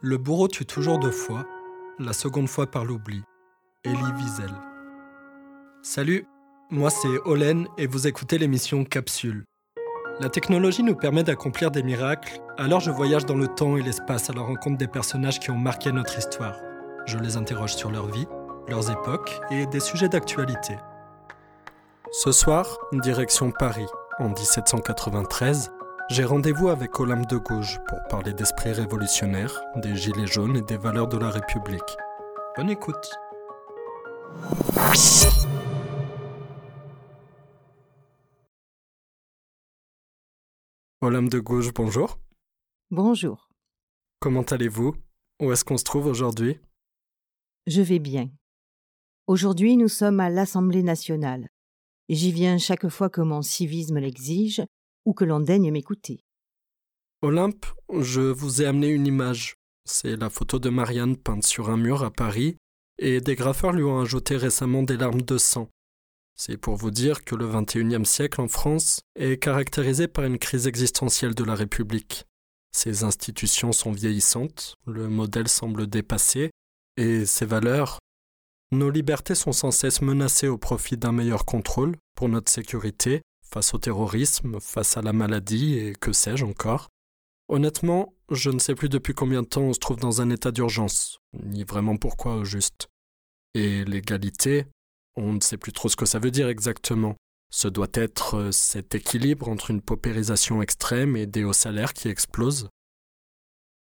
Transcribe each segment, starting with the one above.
Le bourreau tue toujours deux fois, la seconde fois par l'oubli. Elie Wiesel. Salut, moi c'est Olen et vous écoutez l'émission Capsule. La technologie nous permet d'accomplir des miracles, alors je voyage dans le temps et l'espace à la rencontre des personnages qui ont marqué notre histoire. Je les interroge sur leur vie, leurs époques et des sujets d'actualité. Ce soir, direction Paris, en 1793, j'ai rendez-vous avec Olympe de Gouges pour parler d'esprit révolutionnaire, des gilets jaunes et des valeurs de la République. Bonne écoute. Olympe de Gouges, bonjour. Bonjour. Comment allez-vous? Où est-ce qu'on se trouve aujourd'hui? Je vais bien. Aujourd'hui, nous sommes à l'Assemblée nationale. J'y viens chaque fois que mon civisme l'exige que l'on daigne m'écouter. Olympe, je vous ai amené une image. C'est la photo de Marianne peinte sur un mur à Paris, et des graffeurs lui ont ajouté récemment des larmes de sang. C'est pour vous dire que le XXIe siècle en France est caractérisé par une crise existentielle de la République. Ses institutions sont vieillissantes, le modèle semble dépassé, et ses valeurs. Nos libertés sont sans cesse menacées au profit d'un meilleur contrôle pour notre sécurité, face au terrorisme, face à la maladie et que sais-je encore. Honnêtement, je ne sais plus depuis combien de temps on se trouve dans un état d'urgence, ni vraiment pourquoi au juste. Et l'égalité, on ne sait plus trop ce que ça veut dire exactement. Ce doit être euh, cet équilibre entre une paupérisation extrême et des hauts salaires qui explosent.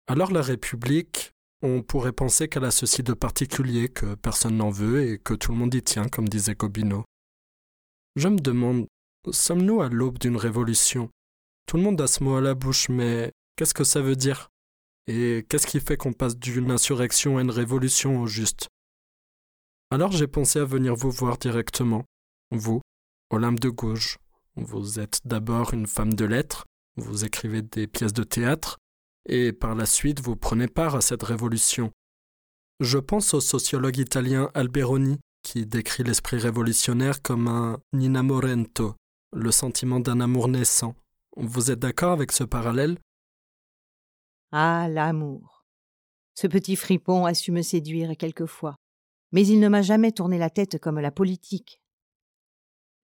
Alors la République, on pourrait penser qu'elle a ceci de particulier, que personne n'en veut et que tout le monde y tient, comme disait Gobineau. Je me demande Sommes-nous à l'aube d'une révolution? Tout le monde a ce mot à la bouche, mais qu'est-ce que ça veut dire? Et qu'est-ce qui fait qu'on passe d'une insurrection à une révolution au juste? Alors j'ai pensé à venir vous voir directement, vous, Olympe de Gauche. Vous êtes d'abord une femme de lettres, vous écrivez des pièces de théâtre, et par la suite vous prenez part à cette révolution. Je pense au sociologue italien Alberoni, qui décrit l'esprit révolutionnaire comme un inamorento, le sentiment d'un amour naissant. Vous êtes d'accord avec ce parallèle? Ah, l'amour. Ce petit fripon a su me séduire quelquefois, mais il ne m'a jamais tourné la tête comme la politique.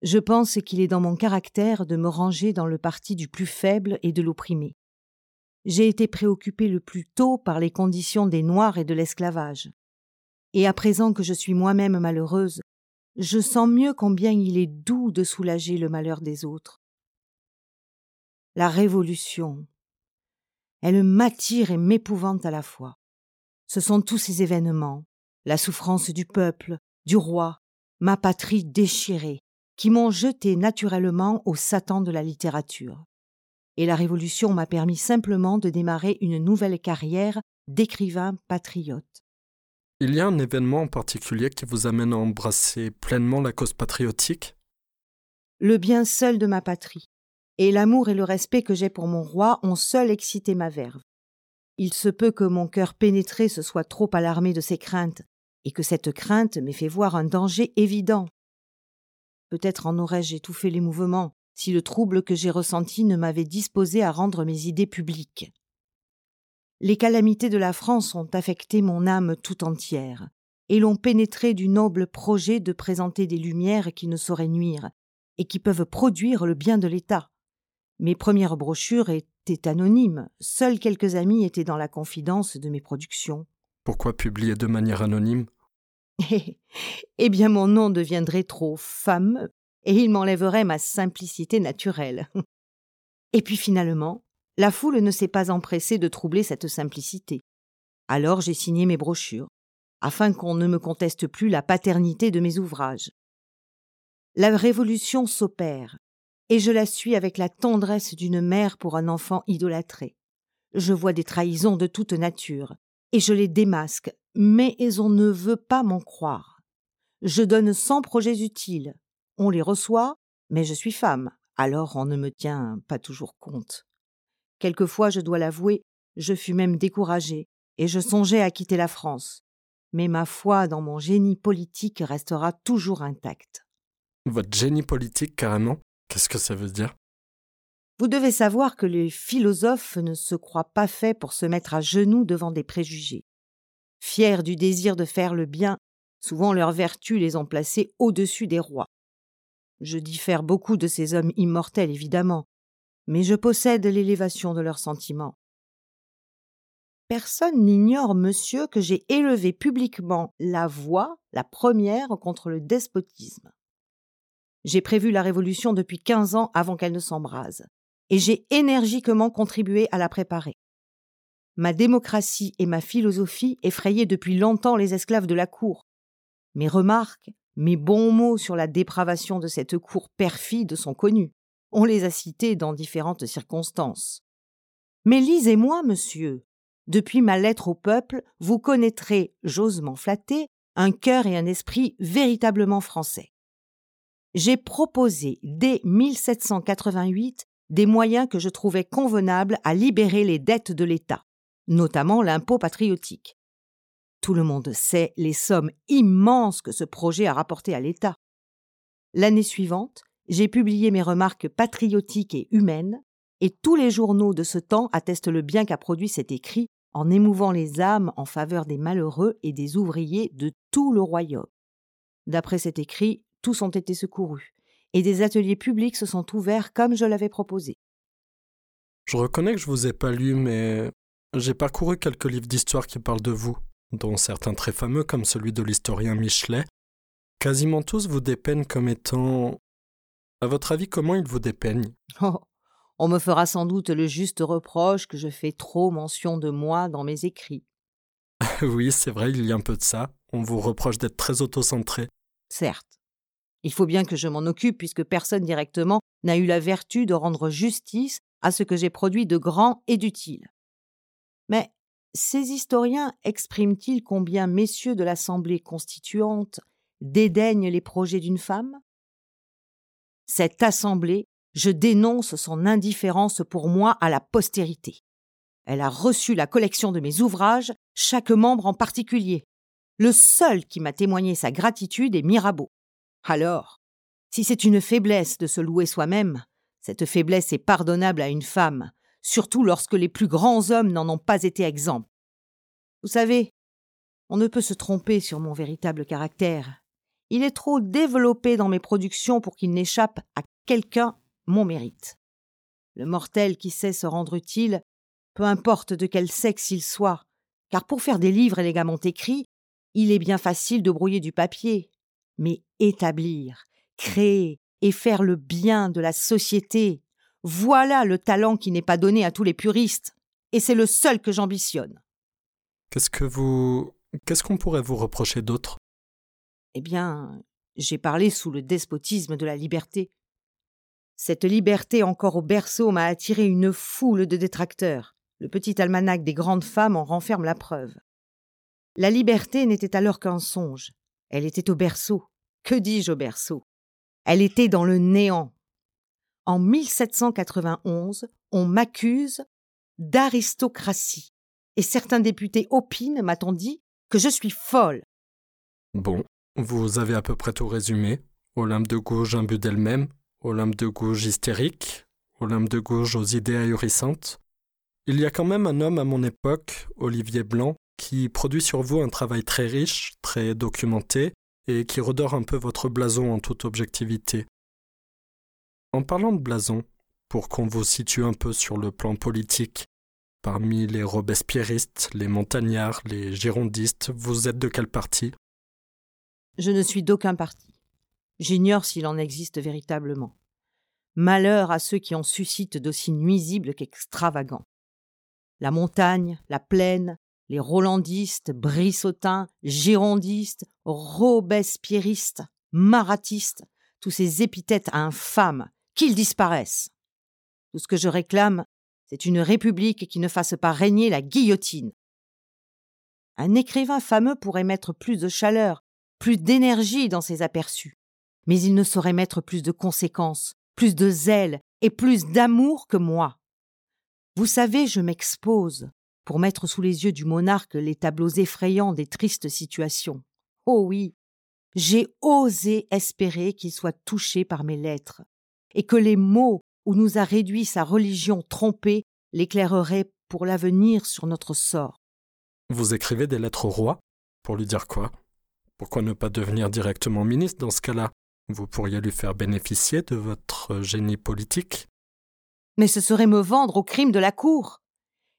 Je pense qu'il est dans mon caractère de me ranger dans le parti du plus faible et de l'opprimé. J'ai été préoccupé le plus tôt par les conditions des Noirs et de l'esclavage. Et à présent que je suis moi-même malheureuse, je sens mieux combien il est doux de soulager le malheur des autres. La révolution. Elle m'attire et m'épouvante à la fois. Ce sont tous ces événements, la souffrance du peuple, du roi, ma patrie déchirée, qui m'ont jeté naturellement au Satan de la littérature. Et la Révolution m'a permis simplement de démarrer une nouvelle carrière d'écrivain patriote. Il y a un événement en particulier qui vous amène à embrasser pleinement la cause patriotique? Le bien seul de ma patrie, et l'amour et le respect que j'ai pour mon roi ont seul excité ma verve. Il se peut que mon cœur pénétré se soit trop alarmé de ces craintes, et que cette crainte m'ait fait voir un danger évident. Peut-être en aurais-je étouffé les mouvements si le trouble que j'ai ressenti ne m'avait disposé à rendre mes idées publiques. Les calamités de la France ont affecté mon âme tout entière, et l'ont pénétré du noble projet de présenter des lumières qui ne sauraient nuire, et qui peuvent produire le bien de l'État. Mes premières brochures étaient anonymes, seuls quelques amis étaient dans la confidence de mes productions. Pourquoi publier de manière anonyme? Eh bien, mon nom deviendrait trop fameux, et il m'enlèverait ma simplicité naturelle. Et puis finalement, la foule ne s'est pas empressée de troubler cette simplicité. Alors j'ai signé mes brochures, afin qu'on ne me conteste plus la paternité de mes ouvrages. La révolution s'opère, et je la suis avec la tendresse d'une mère pour un enfant idolâtré. Je vois des trahisons de toute nature, et je les démasque, mais on ne veut pas m'en croire. Je donne cent projets utiles. On les reçoit, mais je suis femme, alors on ne me tient pas toujours compte. Quelquefois, je dois l'avouer, je fus même découragé, et je songeais à quitter la France. Mais ma foi dans mon génie politique restera toujours intacte. Votre génie politique, carrément Qu'est-ce que ça veut dire? Vous devez savoir que les philosophes ne se croient pas faits pour se mettre à genoux devant des préjugés. Fiers du désir de faire le bien, souvent leur vertu les ont placés au-dessus des rois. Je diffère beaucoup de ces hommes immortels, évidemment, mais je possède l'élévation de leurs sentiments. Personne n'ignore, monsieur, que j'ai élevé publiquement la voix, la première, contre le despotisme. J'ai prévu la révolution depuis quinze ans avant qu'elle ne s'embrase, et j'ai énergiquement contribué à la préparer. Ma démocratie et ma philosophie effrayaient depuis longtemps les esclaves de la cour. Mes remarques, mes bons mots sur la dépravation de cette cour perfide sont connus. On les a cités dans différentes circonstances. Mais lisez-moi, monsieur, depuis ma lettre au peuple, vous connaîtrez, j'ose m'en flatter, un cœur et un esprit véritablement français. J'ai proposé dès 1788 des moyens que je trouvais convenables à libérer les dettes de l'État, notamment l'impôt patriotique. Tout le monde sait les sommes immenses que ce projet a rapportées à l'État. L'année suivante, j'ai publié mes remarques patriotiques et humaines, et tous les journaux de ce temps attestent le bien qu'a produit cet écrit en émouvant les âmes en faveur des malheureux et des ouvriers de tout le royaume. D'après cet écrit, tous ont été secourus, et des ateliers publics se sont ouverts comme je l'avais proposé. Je reconnais que je vous ai pas lu, mais j'ai parcouru quelques livres d'histoire qui parlent de vous, dont certains très fameux comme celui de l'historien Michelet. Quasiment tous vous dépeignent comme étant. À votre avis, comment ils vous dépeignent oh, on me fera sans doute le juste reproche que je fais trop mention de moi dans mes écrits. oui, c'est vrai, il y a un peu de ça. On vous reproche d'être très autocentré. Certes. Il faut bien que je m'en occupe puisque personne directement n'a eu la vertu de rendre justice à ce que j'ai produit de grand et d'utile. Mais ces historiens expriment-ils combien messieurs de l'Assemblée constituante dédaignent les projets d'une femme? Cette Assemblée je dénonce son indifférence pour moi à la postérité. Elle a reçu la collection de mes ouvrages, chaque membre en particulier. Le seul qui m'a témoigné sa gratitude est Mirabeau. Alors, si c'est une faiblesse de se louer soi-même, cette faiblesse est pardonnable à une femme, surtout lorsque les plus grands hommes n'en ont pas été exempts. Vous savez, on ne peut se tromper sur mon véritable caractère. Il est trop développé dans mes productions pour qu'il n'échappe à quelqu'un mon mérite. Le mortel qui sait se rendre utile, peu importe de quel sexe il soit, car pour faire des livres élégamment écrits, il est bien facile de brouiller du papier, mais établir, créer et faire le bien de la société, voilà le talent qui n'est pas donné à tous les puristes, et c'est le seul que j'ambitionne. Qu'est-ce que vous. Qu'est-ce qu'on pourrait vous reprocher d'autre? Eh bien, j'ai parlé sous le despotisme de la liberté. Cette liberté encore au berceau m'a attiré une foule de détracteurs. Le petit almanach des grandes femmes en renferme la preuve. La liberté n'était alors qu'un songe. Elle était au berceau. Que dis-je au berceau? Elle était dans le néant. En 1791, on m'accuse d'aristocratie. Et certains députés opinent, m'a-t-on dit, que je suis folle. Bon, vous avez à peu près tout résumé. Olympe de Gouges imbu d'elle-même, Olympe de Gouges hystérique, Olympe de Gouges aux idées ahurissantes. Il y a quand même un homme à mon époque, Olivier Blanc, qui produit sur vous un travail très riche, très documenté, et qui redore un peu votre blason en toute objectivité. En parlant de blason, pour qu'on vous situe un peu sur le plan politique, parmi les robespierristes, les montagnards, les girondistes, vous êtes de quel parti? Je ne suis d'aucun parti. J'ignore s'il en existe véritablement. Malheur à ceux qui en suscitent d'aussi nuisibles qu'extravagants. La montagne, la plaine, les rolandistes, brissotins, girondistes, robespierristes, maratistes, tous ces épithètes infâmes, qu'ils disparaissent. Tout ce que je réclame, c'est une république qui ne fasse pas régner la guillotine. Un écrivain fameux pourrait mettre plus de chaleur, plus d'énergie dans ses aperçus mais il ne saurait mettre plus de conséquences, plus de zèle et plus d'amour que moi. Vous savez, je m'expose pour mettre sous les yeux du monarque les tableaux effrayants des tristes situations. Oh oui, j'ai osé espérer qu'il soit touché par mes lettres, et que les mots où nous a réduit sa religion trompée l'éclairerait pour l'avenir sur notre sort. Vous écrivez des lettres au roi Pour lui dire quoi? Pourquoi ne pas devenir directement ministre? Dans ce cas-là Vous pourriez lui faire bénéficier de votre génie politique Mais ce serait me vendre au crime de la cour.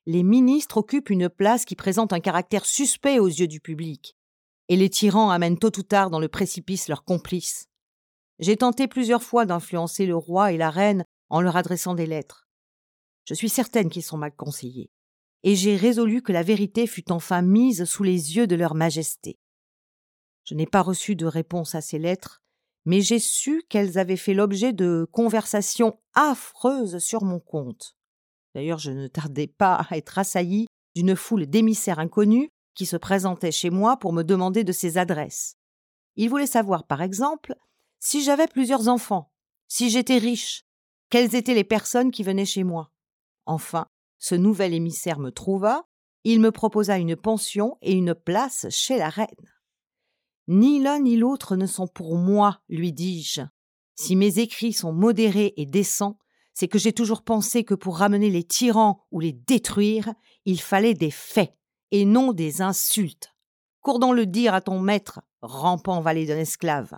Les ministres occupent une place qui présente un caractère suspect aux yeux du public, et les tyrans amènent tôt ou tard dans le précipice leurs complices. J'ai tenté plusieurs fois d'influencer le roi et la reine en leur adressant des lettres. Je suis certaine qu'ils sont mal conseillés et j'ai résolu que la vérité fût enfin mise sous les yeux de leur majesté. Je n'ai pas reçu de réponse à ces lettres, mais j'ai su qu'elles avaient fait l'objet de conversations affreuses sur mon compte. D'ailleurs, je ne tardais pas à être assailli d'une foule d'émissaires inconnus qui se présentaient chez moi pour me demander de ces adresses. Ils voulaient savoir, par exemple, si j'avais plusieurs enfants, si j'étais riche, quelles étaient les personnes qui venaient chez moi. Enfin, ce nouvel émissaire me trouva, il me proposa une pension et une place chez la reine. Ni l'un ni l'autre ne sont pour moi, lui dis-je. Si mes écrits sont modérés et décents, c'est que j'ai toujours pensé que pour ramener les tyrans ou les détruire, il fallait des faits, et non des insultes. Courdons le dire à ton maître, rampant valet d'un esclave.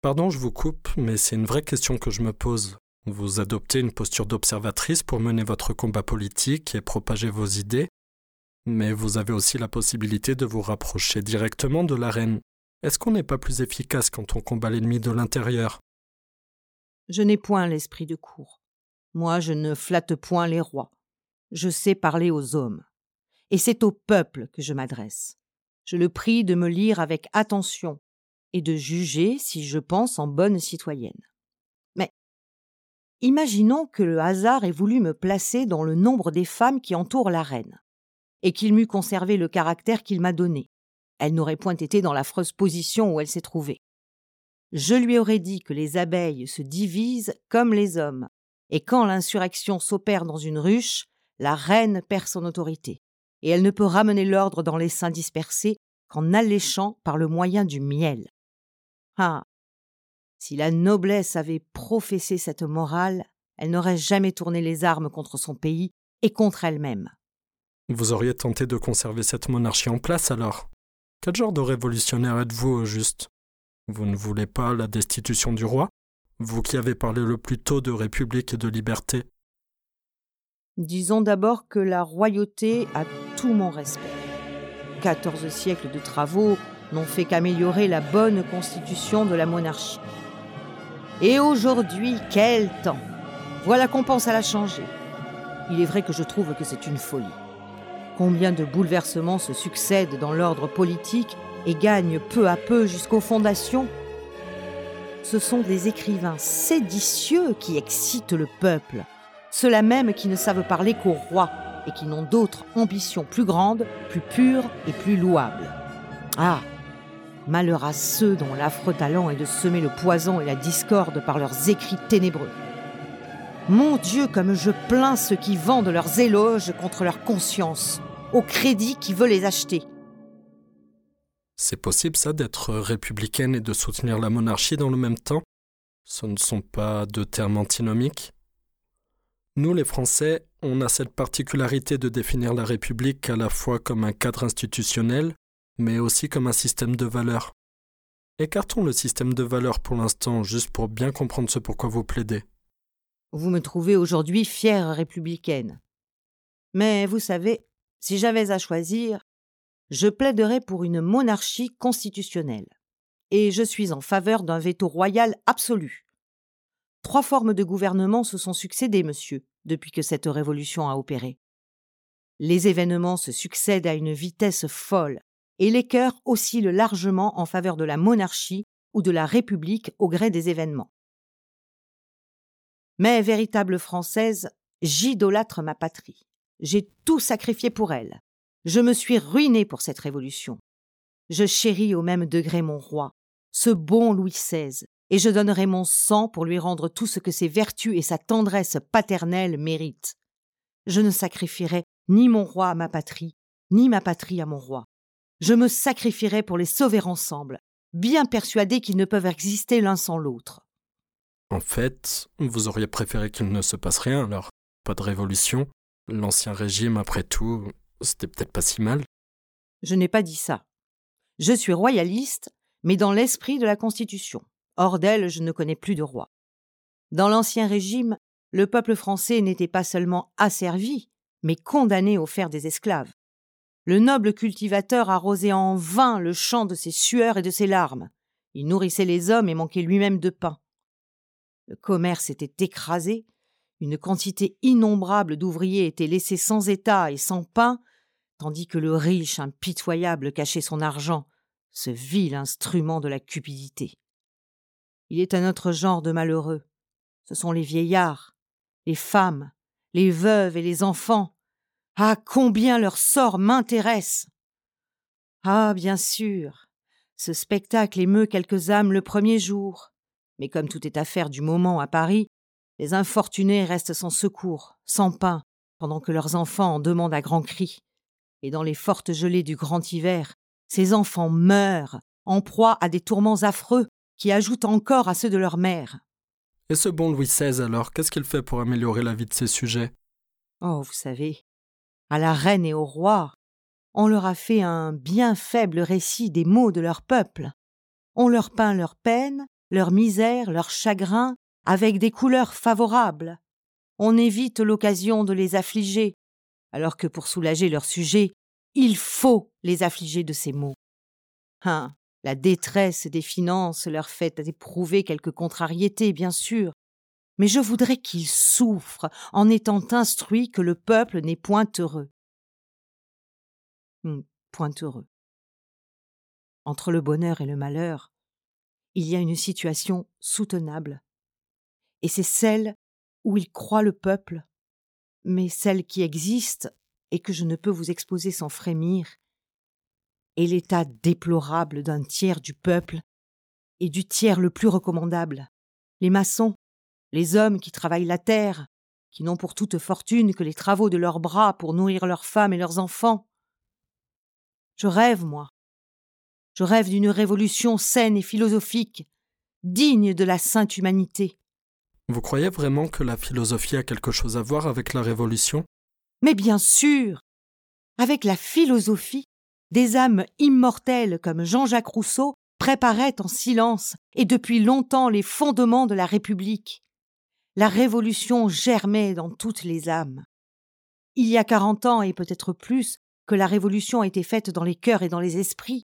Pardon, je vous coupe, mais c'est une vraie question que je me pose. Vous adoptez une posture d'observatrice pour mener votre combat politique et propager vos idées, mais vous avez aussi la possibilité de vous rapprocher directement de la reine. Est-ce qu'on n'est pas plus efficace quand on combat l'ennemi de l'intérieur? Je n'ai point l'esprit de cour. Moi, je ne flatte point les rois. Je sais parler aux hommes. Et c'est au peuple que je m'adresse. Je le prie de me lire avec attention et de juger si je pense en bonne citoyenne. Imaginons que le hasard ait voulu me placer dans le nombre des femmes qui entourent la reine, et qu'il m'eût conservé le caractère qu'il m'a donné. Elle n'aurait point été dans l'affreuse position où elle s'est trouvée. Je lui aurais dit que les abeilles se divisent comme les hommes, et quand l'insurrection s'opère dans une ruche, la reine perd son autorité, et elle ne peut ramener l'ordre dans les seins dispersés qu'en alléchant par le moyen du miel. Ah. Si la noblesse avait professé cette morale, elle n'aurait jamais tourné les armes contre son pays et contre elle-même. Vous auriez tenté de conserver cette monarchie en place alors? Quel genre de révolutionnaire êtes-vous au juste? Vous ne voulez pas la destitution du roi? Vous qui avez parlé le plus tôt de république et de liberté Disons d'abord que la royauté a tout mon respect. Quatorze siècles de travaux n'ont fait qu'améliorer la bonne constitution de la monarchie. Et aujourd'hui, quel temps Voilà qu'on pense à la changer. Il est vrai que je trouve que c'est une folie. Combien de bouleversements se succèdent dans l'ordre politique et gagnent peu à peu jusqu'aux fondations Ce sont des écrivains séditieux qui excitent le peuple, ceux-là même qui ne savent parler qu'au roi et qui n'ont d'autres ambitions plus grandes, plus pures et plus louables. Ah Malheur à ceux dont l'affreux talent est de semer le poison et la discorde par leurs écrits ténébreux. Mon Dieu, comme je plains ceux qui vendent leurs éloges contre leur conscience, au crédit qui veut les acheter. C'est possible ça d'être républicaine et de soutenir la monarchie dans le même temps? Ce ne sont pas deux termes antinomiques? Nous les Français, on a cette particularité de définir la République à la fois comme un cadre institutionnel mais aussi comme un système de valeurs. Écartons le système de valeurs pour l'instant, juste pour bien comprendre ce pourquoi vous plaidez. Vous me trouvez aujourd'hui fière républicaine. Mais vous savez, si j'avais à choisir, je plaiderais pour une monarchie constitutionnelle. Et je suis en faveur d'un veto royal absolu. Trois formes de gouvernement se sont succédées, monsieur, depuis que cette révolution a opéré. Les événements se succèdent à une vitesse folle, et les cœurs oscillent largement en faveur de la monarchie ou de la République au gré des événements. Mais, véritable Française, j'idolâtre ma patrie. J'ai tout sacrifié pour elle. Je me suis ruiné pour cette révolution. Je chéris au même degré mon roi, ce bon Louis XVI, et je donnerai mon sang pour lui rendre tout ce que ses vertus et sa tendresse paternelle méritent. Je ne sacrifierai ni mon roi à ma patrie, ni ma patrie à mon roi je me sacrifierai pour les sauver ensemble, bien persuadé qu'ils ne peuvent exister l'un sans l'autre. En fait, vous auriez préféré qu'il ne se passe rien, alors pas de révolution. L'ancien régime, après tout, c'était peut-être pas si mal. Je n'ai pas dit ça. Je suis royaliste, mais dans l'esprit de la Constitution. Hors d'elle, je ne connais plus de roi. Dans l'Ancien Régime, le peuple français n'était pas seulement asservi, mais condamné au fer des esclaves. Le noble cultivateur arrosait en vain le champ de ses sueurs et de ses larmes. Il nourrissait les hommes et manquait lui-même de pain. Le commerce était écrasé, une quantité innombrable d'ouvriers étaient laissés sans état et sans pain, tandis que le riche, impitoyable, cachait son argent, ce vil instrument de la cupidité. Il est un autre genre de malheureux. Ce sont les vieillards, les femmes, les veuves et les enfants. Ah, combien leur sort m'intéresse. Ah, bien sûr, ce spectacle émeut quelques âmes le premier jour. Mais comme tout est affaire du moment à Paris, les infortunés restent sans secours, sans pain, pendant que leurs enfants en demandent à grands cris. Et dans les fortes gelées du grand hiver, ces enfants meurent, en proie à des tourments affreux qui ajoutent encore à ceux de leur mère. Et ce bon Louis XVI, alors, qu'est-ce qu'il fait pour améliorer la vie de ses sujets? Oh, vous savez, à la reine et au roi, on leur a fait un bien faible récit des maux de leur peuple. On leur peint leur peine, leur misère, leur chagrin, avec des couleurs favorables. On évite l'occasion de les affliger, alors que pour soulager leur sujet, il faut les affliger de ces maux. Hein, la détresse des finances leur fait éprouver quelques contrariétés, bien sûr, mais je voudrais qu'ils souffrent en étant instruits que le peuple n'est point heureux. Hum, point heureux. Entre le bonheur et le malheur, il y a une situation soutenable. Et c'est celle où il croit le peuple, mais celle qui existe et que je ne peux vous exposer sans frémir, est l'état déplorable d'un tiers du peuple et du tiers le plus recommandable, les maçons, les hommes qui travaillent la terre, qui n'ont pour toute fortune que les travaux de leurs bras pour nourrir leurs femmes et leurs enfants. Je rêve, moi. Je rêve d'une révolution saine et philosophique, digne de la sainte humanité. Vous croyez vraiment que la philosophie a quelque chose à voir avec la révolution? Mais bien sûr. Avec la philosophie, des âmes immortelles comme Jean-Jacques Rousseau préparaient en silence et depuis longtemps les fondements de la République. La révolution germait dans toutes les âmes. Il y a quarante ans et peut-être plus que la révolution a été faite dans les cœurs et dans les esprits,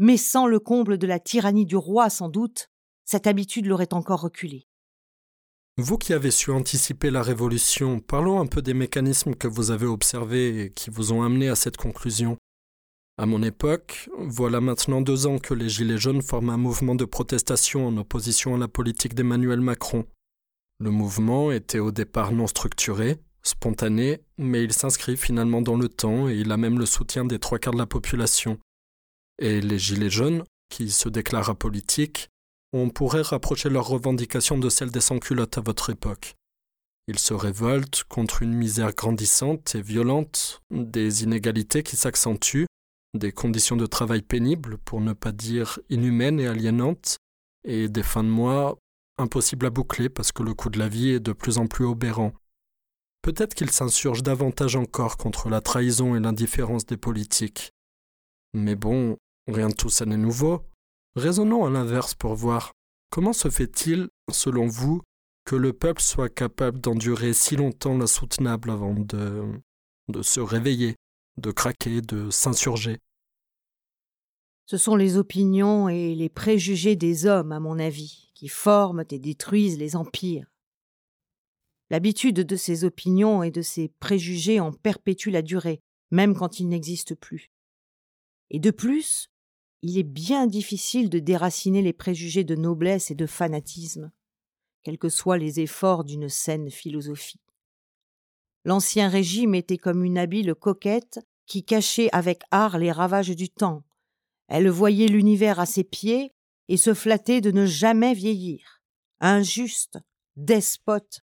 mais sans le comble de la tyrannie du roi sans doute, cette habitude l'aurait encore reculée. Vous qui avez su anticiper la révolution, parlons un peu des mécanismes que vous avez observés et qui vous ont amené à cette conclusion. À mon époque, voilà maintenant deux ans que les Gilets jaunes forment un mouvement de protestation en opposition à la politique d'Emmanuel Macron. Le mouvement était au départ non structuré, spontané, mais il s'inscrit finalement dans le temps et il a même le soutien des trois quarts de la population. Et les Gilets jaunes, qui se déclarent apolitiques, on pourrait rapprocher leurs revendications de celles des sans-culottes à votre époque. Ils se révoltent contre une misère grandissante et violente, des inégalités qui s'accentuent, des conditions de travail pénibles, pour ne pas dire inhumaines et aliénantes, et des fins de mois impossibles à boucler parce que le coût de la vie est de plus en plus obérant. Peut-être qu'ils s'insurgent davantage encore contre la trahison et l'indifférence des politiques. Mais bon, rien de tout ça n'est nouveau. Raisonnons à l'inverse pour voir. Comment se fait-il, selon vous, que le peuple soit capable d'endurer si longtemps l'insoutenable avant de, de se réveiller de craquer, de s'insurger? Ce sont les opinions et les préjugés des hommes, à mon avis, qui forment et détruisent les empires. L'habitude de ces opinions et de ces préjugés en perpétue la durée, même quand ils n'existent plus. Et de plus, il est bien difficile de déraciner les préjugés de noblesse et de fanatisme, quels que soient les efforts d'une saine philosophie. L'ancien régime était comme une habile coquette qui cachait avec art les ravages du temps. Elle voyait l'univers à ses pieds et se flattait de ne jamais vieillir. Injuste, despote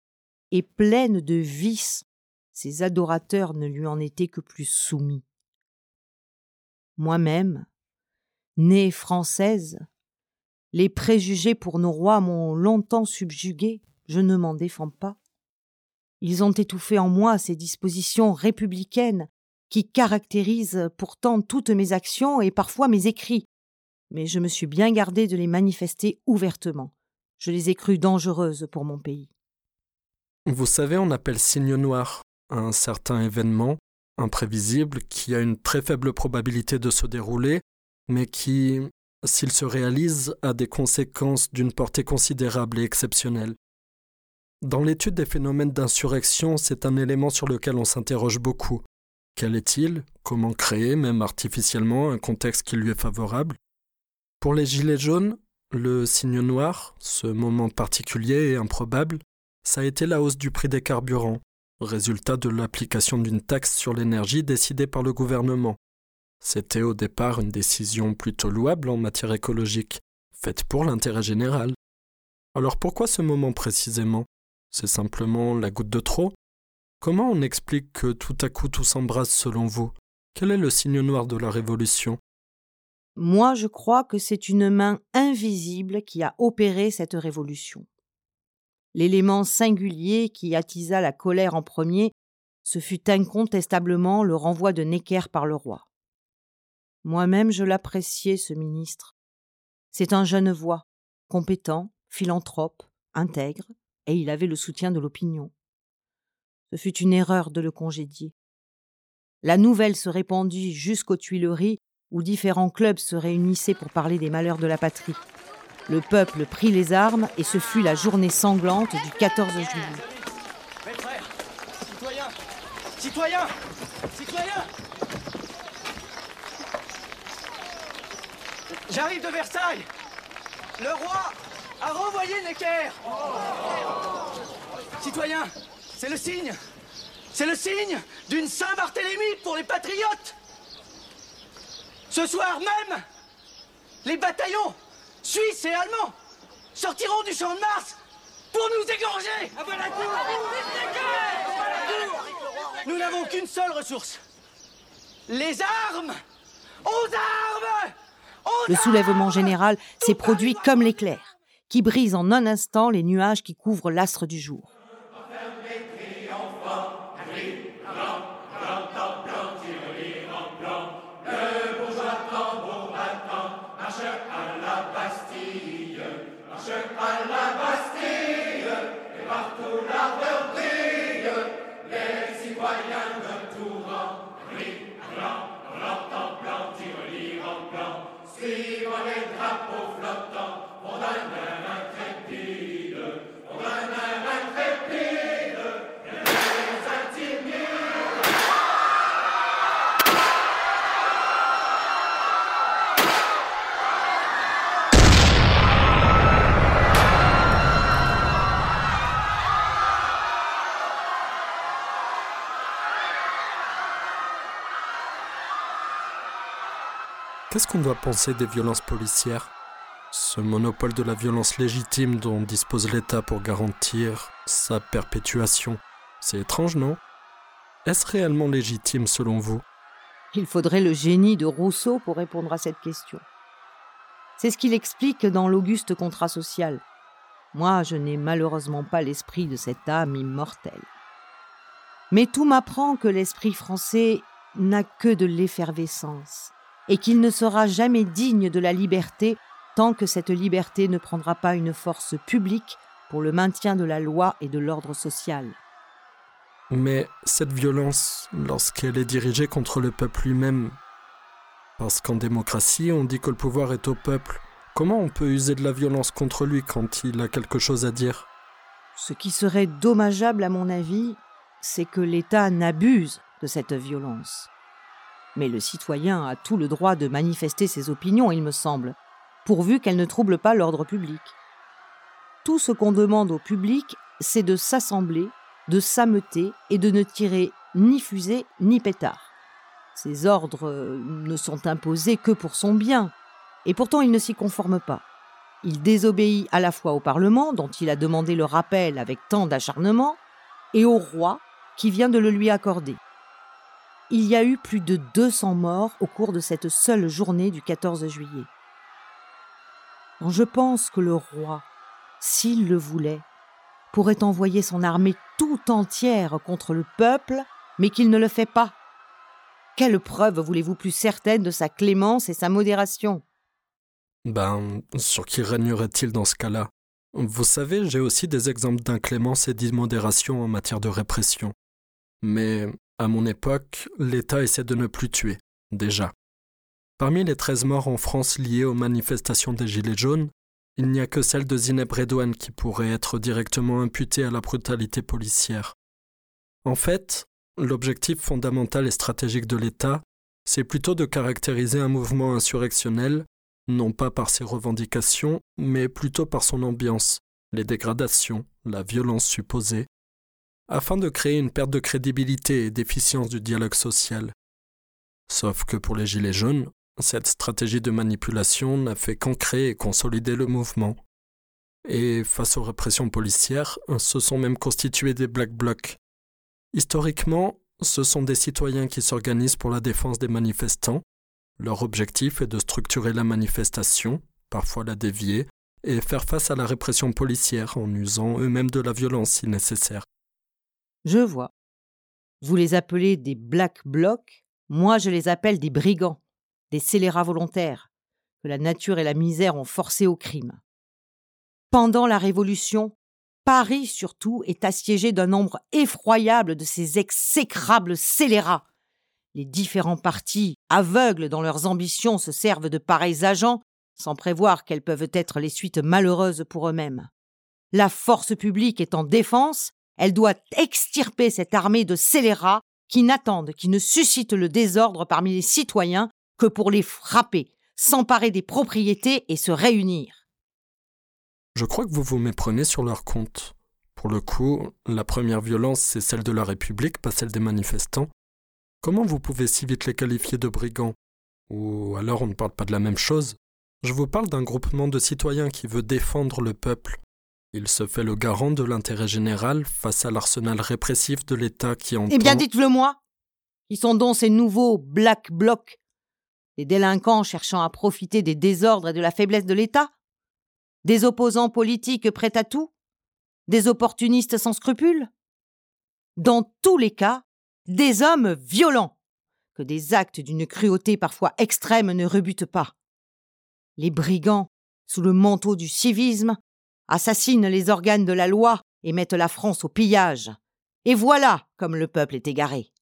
et pleine de vices, ses adorateurs ne lui en étaient que plus soumis. Moi-même, née française, Les préjugés pour nos rois m'ont longtemps subjugué, je ne m'en défends pas. Ils ont étouffé en moi ces dispositions républicaines qui caractérisent pourtant toutes mes actions et parfois mes écrits. Mais je me suis bien gardé de les manifester ouvertement. Je les ai crues dangereuses pour mon pays. Vous savez, on appelle signe noir un certain événement imprévisible qui a une très faible probabilité de se dérouler, mais qui, s'il se réalise, a des conséquences d'une portée considérable et exceptionnelle. Dans l'étude des phénomènes d'insurrection, c'est un élément sur lequel on s'interroge beaucoup. Quel est-il? Comment créer, même artificiellement, un contexte qui lui est favorable? Pour les Gilets jaunes, le signe noir, ce moment particulier et improbable, ça a été la hausse du prix des carburants, résultat de l'application d'une taxe sur l'énergie décidée par le gouvernement. C'était au départ une décision plutôt louable en matière écologique, faite pour l'intérêt général. Alors pourquoi ce moment précisément? C'est simplement la goutte de trop? Comment on explique que tout à coup tout s'embrasse selon vous? Quel est le signe noir de la Révolution? Moi, je crois que c'est une main invisible qui a opéré cette révolution. L'élément singulier qui attisa la colère en premier, ce fut incontestablement le renvoi de Necker par le roi. Moi-même, je l'appréciais, ce ministre. C'est un jeune voix, compétent, philanthrope, intègre, et il avait le soutien de l'opinion. Ce fut une erreur de le congédier. La nouvelle se répandit jusqu'aux Tuileries, où différents clubs se réunissaient pour parler des malheurs de la patrie. Le peuple prit les armes et ce fut la journée sanglante du 14 juillet. Citoyens, citoyens, citoyens J'arrive de Versailles. Le roi a renvoyé Necker. Citoyens, c'est le signe. C'est le signe d'une Saint-Barthélemy pour les patriotes. Ce soir même, les bataillons suisses et allemands sortiront du champ de Mars pour nous égorger. Nous n'avons qu'une seule ressource. Les armes Aux armes Le soulèvement général s'est produit comme l'éclair, qui brise en un instant les nuages qui couvrent l'astre du jour. Qu'est-ce qu'on doit penser des violences policières? Ce monopole de la violence légitime dont dispose l'État pour garantir sa perpétuation, c'est étrange, non? Est-ce réellement légitime selon vous? Il faudrait le génie de Rousseau pour répondre à cette question. C'est ce qu'il explique dans l'auguste contrat social. Moi, je n'ai malheureusement pas l'esprit de cette âme immortelle. Mais tout m'apprend que l'esprit français n'a que de l'effervescence et qu'il ne sera jamais digne de la liberté tant que cette liberté ne prendra pas une force publique pour le maintien de la loi et de l'ordre social. Mais cette violence, lorsqu'elle est dirigée contre le peuple lui-même, parce qu'en démocratie, on dit que le pouvoir est au peuple, comment on peut user de la violence contre lui quand il a quelque chose à dire? Ce qui serait dommageable à mon avis, c'est que l'État n'abuse de cette violence. Mais le citoyen a tout le droit de manifester ses opinions, il me semble, pourvu qu'elles ne troublent pas l'ordre public. Tout ce qu'on demande au public, c'est de s'assembler, de s'ameuter et de ne tirer ni fusée ni pétard. Ces ordres ne sont imposés que pour son bien, et pourtant il ne s'y conforme pas. Il désobéit à la fois au Parlement, dont il a demandé le rappel avec tant d'acharnement, et au roi, qui vient de le lui accorder il y a eu plus de 200 morts au cours de cette seule journée du 14 juillet. je pense que le roi, s'il le voulait, pourrait envoyer son armée tout entière contre le peuple, mais qu'il ne le fait pas. Quelle preuve voulez-vous plus certaine de sa clémence et sa modération? Ben, sur qui régnerait-il dans ce cas-là? Vous savez, j'ai aussi des exemples d'inclémence et d'immodération en matière de répression. Mais, à mon époque, l'État essaie de ne plus tuer, déjà. Parmi les 13 morts en France liées aux manifestations des Gilets jaunes, il n'y a que celle de Zineb Redouane qui pourrait être directement imputée à la brutalité policière. En fait, l'objectif fondamental et stratégique de l'État, c'est plutôt de caractériser un mouvement insurrectionnel, non pas par ses revendications, mais plutôt par son ambiance, les dégradations, la violence supposée, afin de créer une perte de crédibilité et d'efficience du dialogue social. Sauf que pour les Gilets jaunes, cette stratégie de manipulation n'a fait qu'ancrer et consolider le mouvement. Et face aux répressions policières, se sont même constitués des Black Blocs. Historiquement, ce sont des citoyens qui s'organisent pour la défense des manifestants. Leur objectif est de structurer la manifestation, parfois la dévier, et faire face à la répression policière en usant eux-mêmes de la violence si nécessaire. Je vois. Vous les appelez des Black Blocs, moi je les appelle des brigands des scélérats volontaires, que la nature et la misère ont forcés au crime. Pendant la Révolution, Paris surtout est assiégé d'un nombre effroyable de ces exécrables scélérats. Les différents partis, aveugles dans leurs ambitions, se servent de pareils agents, sans prévoir quelles peuvent être les suites malheureuses pour eux-mêmes. La force publique est en défense, elle doit extirper cette armée de scélérats qui n'attendent, qui ne suscitent le désordre parmi les citoyens que pour les frapper, s'emparer des propriétés et se réunir. Je crois que vous vous méprenez sur leur compte. Pour le coup, la première violence, c'est celle de la République, pas celle des manifestants. Comment vous pouvez si vite les qualifier de brigands? Ou alors on ne parle pas de la même chose Je vous parle d'un groupement de citoyens qui veut défendre le peuple. Il se fait le garant de l'intérêt général face à l'arsenal répressif de l'État qui entend... Eh bien, dites-le moi Qui sont donc ces nouveaux Black Blocs des délinquants cherchant à profiter des désordres et de la faiblesse de l'État Des opposants politiques prêts à tout Des opportunistes sans scrupules Dans tous les cas, des hommes violents, que des actes d'une cruauté parfois extrême ne rebutent pas. Les brigands, sous le manteau du civisme, assassinent les organes de la loi et mettent la France au pillage. Et voilà comme le peuple est égaré.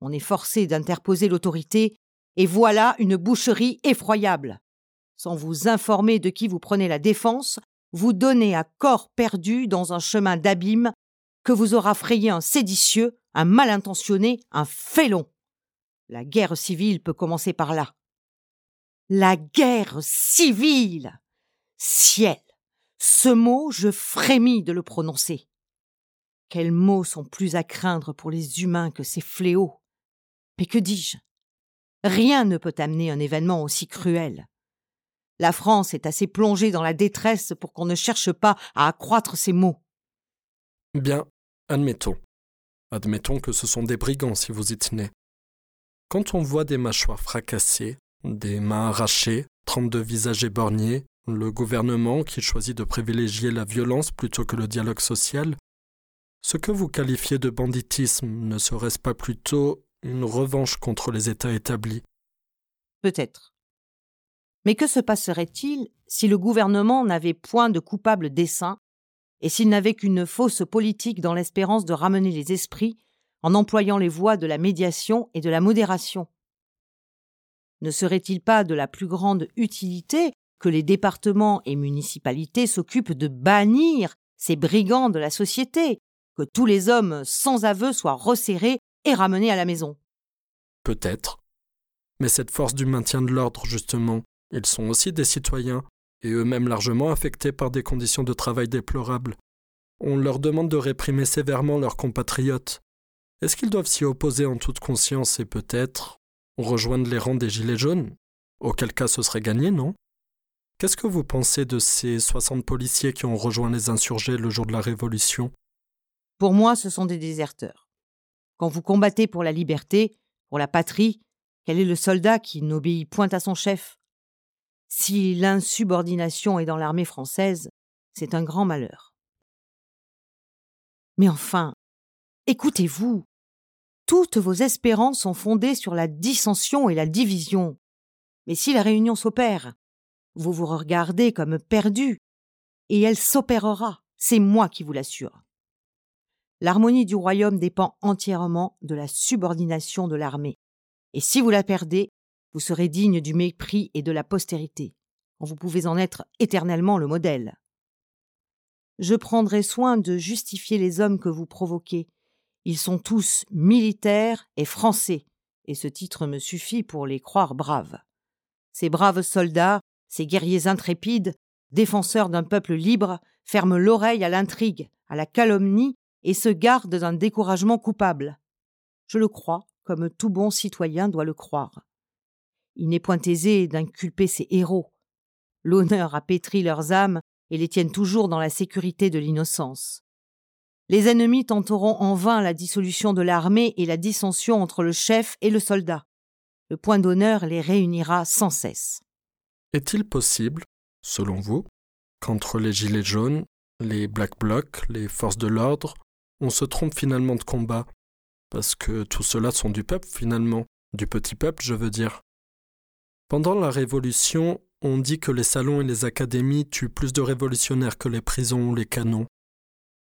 On est forcé d'interposer l'autorité et voilà une boucherie effroyable. Sans vous informer de qui vous prenez la défense, vous donnez à corps perdu dans un chemin d'abîme que vous aura frayé un séditieux, un mal intentionné, un félon. La guerre civile peut commencer par là. La guerre civile. Ciel. Ce mot, je frémis de le prononcer. Quels mots sont plus à craindre pour les humains que ces fléaux? Mais que dis-je? Rien ne peut amener un événement aussi cruel. La France est assez plongée dans la détresse pour qu'on ne cherche pas à accroître ses maux. Bien, admettons. Admettons que ce sont des brigands si vous y tenez. Quand on voit des mâchoires fracassées, des mains arrachées, trente-deux visages éborgnés, le gouvernement qui choisit de privilégier la violence plutôt que le dialogue social, ce que vous qualifiez de banditisme ne serait-ce pas plutôt une revanche contre les États établis? Peut-être. Mais que se passerait-il si le gouvernement n'avait point de coupable dessein et s'il n'avait qu'une fausse politique dans l'espérance de ramener les esprits en employant les voies de la médiation et de la modération? Ne serait-il pas de la plus grande utilité les départements et municipalités s'occupent de bannir ces brigands de la société, que tous les hommes sans aveu soient resserrés et ramenés à la maison. Peut-être. Mais cette force du maintien de l'ordre, justement, ils sont aussi des citoyens, et eux-mêmes largement affectés par des conditions de travail déplorables. On leur demande de réprimer sévèrement leurs compatriotes. Est-ce qu'ils doivent s'y opposer en toute conscience et peut-être rejoindre les rangs des Gilets jaunes? Auquel cas ce serait gagné, non? Qu'est-ce que vous pensez de ces 60 policiers qui ont rejoint les insurgés le jour de la Révolution? Pour moi, ce sont des déserteurs. Quand vous combattez pour la liberté, pour la patrie, quel est le soldat qui n'obéit point à son chef? Si l'insubordination est dans l'armée française, c'est un grand malheur. Mais enfin, écoutez-vous, toutes vos espérances sont fondées sur la dissension et la division. Mais si la réunion s'opère, vous vous regardez comme perdu, et elle s'opérera, c'est moi qui vous l'assure. L'harmonie du royaume dépend entièrement de la subordination de l'armée. Et si vous la perdez, vous serez digne du mépris et de la postérité. Vous pouvez en être éternellement le modèle. Je prendrai soin de justifier les hommes que vous provoquez. Ils sont tous militaires et français, et ce titre me suffit pour les croire braves. Ces braves soldats, ces guerriers intrépides, défenseurs d'un peuple libre, ferment l'oreille à l'intrigue, à la calomnie et se garde d'un découragement coupable. Je le crois, comme tout bon citoyen doit le croire. Il n'est point aisé d'inculper ces héros. L'honneur a pétri leurs âmes et les tiennent toujours dans la sécurité de l'innocence. Les ennemis tenteront en vain la dissolution de l'armée et la dissension entre le chef et le soldat. Le point d'honneur les réunira sans cesse. Est-il possible, selon vous, qu'entre les Gilets jaunes, les Black Blocs, les forces de l'ordre, on se trompe finalement de combat, parce que tout cela sont du peuple finalement, du petit peuple je veux dire. Pendant la Révolution, on dit que les salons et les académies tuent plus de révolutionnaires que les prisons ou les canons.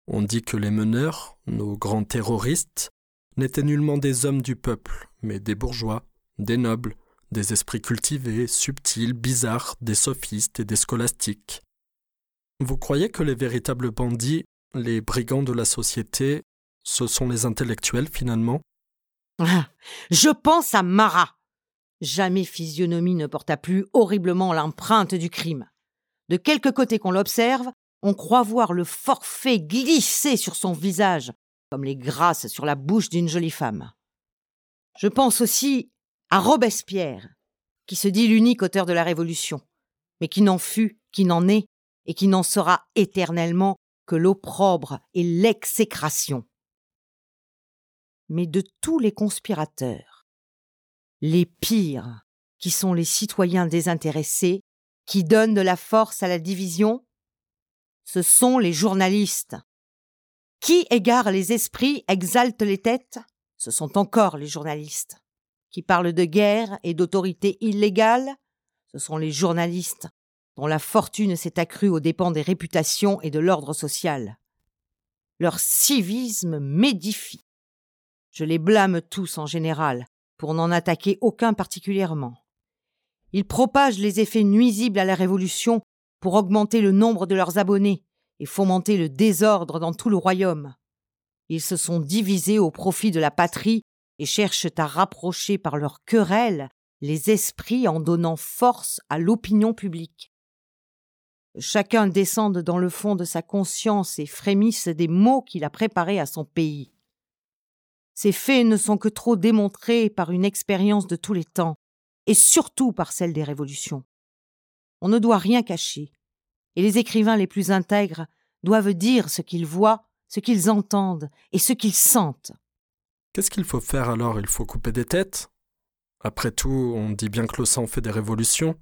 On dit que les meneurs, nos grands terroristes, n'étaient nullement des hommes du peuple, mais des bourgeois, des nobles, des esprits cultivés, subtils, bizarres, des sophistes et des scolastiques. Vous croyez que les véritables bandits les brigands de la société, ce sont les intellectuels finalement? Ah, Je pense à Marat. Jamais physionomie ne porta plus horriblement l'empreinte du crime. De quelque côté qu'on l'observe, on croit voir le forfait glisser sur son visage, comme les grâces sur la bouche d'une jolie femme. Je pense aussi à Robespierre, qui se dit l'unique auteur de la Révolution, mais qui n'en fut, qui n'en est, et qui n'en sera éternellement que l'opprobre et l'exécration. Mais de tous les conspirateurs, les pires, qui sont les citoyens désintéressés, qui donnent de la force à la division, ce sont les journalistes. Qui égare les esprits, exalte les têtes, ce sont encore les journalistes. Qui parlent de guerre et d'autorité illégale, ce sont les journalistes dont la fortune s'est accrue aux dépens des réputations et de l'ordre social. Leur civisme m'édifie. Je les blâme tous en général, pour n'en attaquer aucun particulièrement. Ils propagent les effets nuisibles à la Révolution pour augmenter le nombre de leurs abonnés et fomenter le désordre dans tout le royaume. Ils se sont divisés au profit de la patrie et cherchent à rapprocher par leurs querelles les esprits en donnant force à l'opinion publique chacun descende dans le fond de sa conscience et frémisse des maux qu'il a préparés à son pays. Ces faits ne sont que trop démontrés par une expérience de tous les temps, et surtout par celle des révolutions. On ne doit rien cacher, et les écrivains les plus intègres doivent dire ce qu'ils voient, ce qu'ils entendent et ce qu'ils sentent. Qu'est-ce qu'il faut faire alors? Il faut couper des têtes? Après tout, on dit bien que le sang fait des révolutions.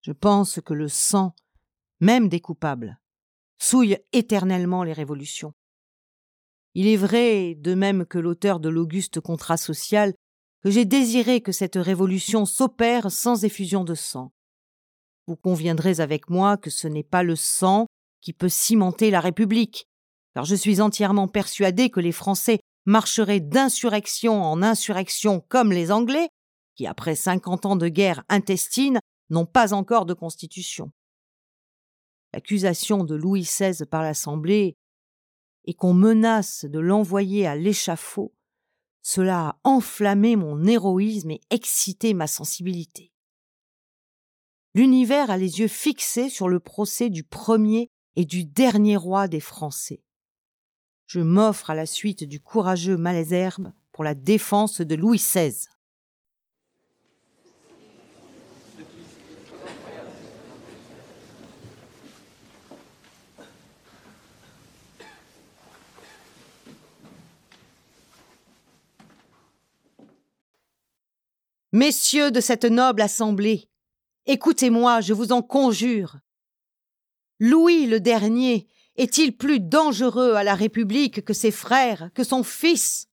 Je pense que le sang, même des coupables, souille éternellement les révolutions. Il est vrai, de même que l'auteur de l'auguste contrat social, que j'ai désiré que cette révolution s'opère sans effusion de sang. Vous conviendrez avec moi que ce n'est pas le sang qui peut cimenter la République, car je suis entièrement persuadé que les Français marcheraient d'insurrection en insurrection comme les Anglais, qui, après cinquante ans de guerre intestine, n'ont pas encore de constitution. L'accusation de Louis XVI par l'Assemblée et qu'on menace de l'envoyer à l'échafaud, cela a enflammé mon héroïsme et excité ma sensibilité. L'univers a les yeux fixés sur le procès du premier et du dernier roi des Français. Je m'offre à la suite du courageux Malesherbes pour la défense de Louis XVI. Messieurs de cette noble assemblée, Écoutez-moi, je vous en conjure. Louis le dernier est-il plus dangereux à la République que ses frères, que son fils?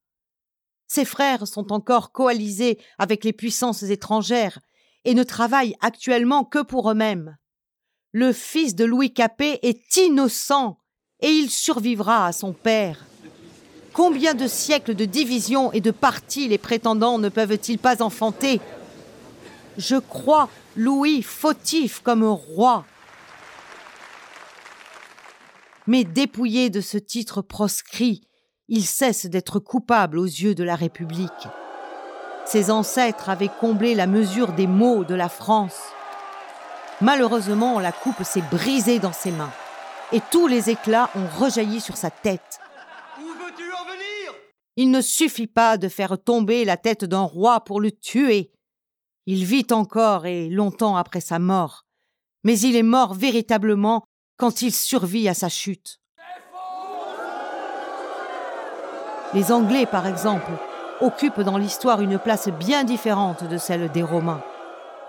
Ses frères sont encore coalisés avec les puissances étrangères et ne travaillent actuellement que pour eux-mêmes. Le fils de Louis Capet est innocent et il survivra à son père. Combien de siècles de divisions et de partis les prétendants ne peuvent-ils pas enfanter? Je crois Louis fautif comme roi. Mais dépouillé de ce titre proscrit, il cesse d'être coupable aux yeux de la République. Ses ancêtres avaient comblé la mesure des maux de la France. Malheureusement, la coupe s'est brisée dans ses mains, et tous les éclats ont rejailli sur sa tête. Où veux-tu en venir? Il ne suffit pas de faire tomber la tête d'un roi pour le tuer. Il vit encore et longtemps après sa mort, mais il est mort véritablement quand il survit à sa chute. Les Anglais, par exemple, occupent dans l'histoire une place bien différente de celle des Romains.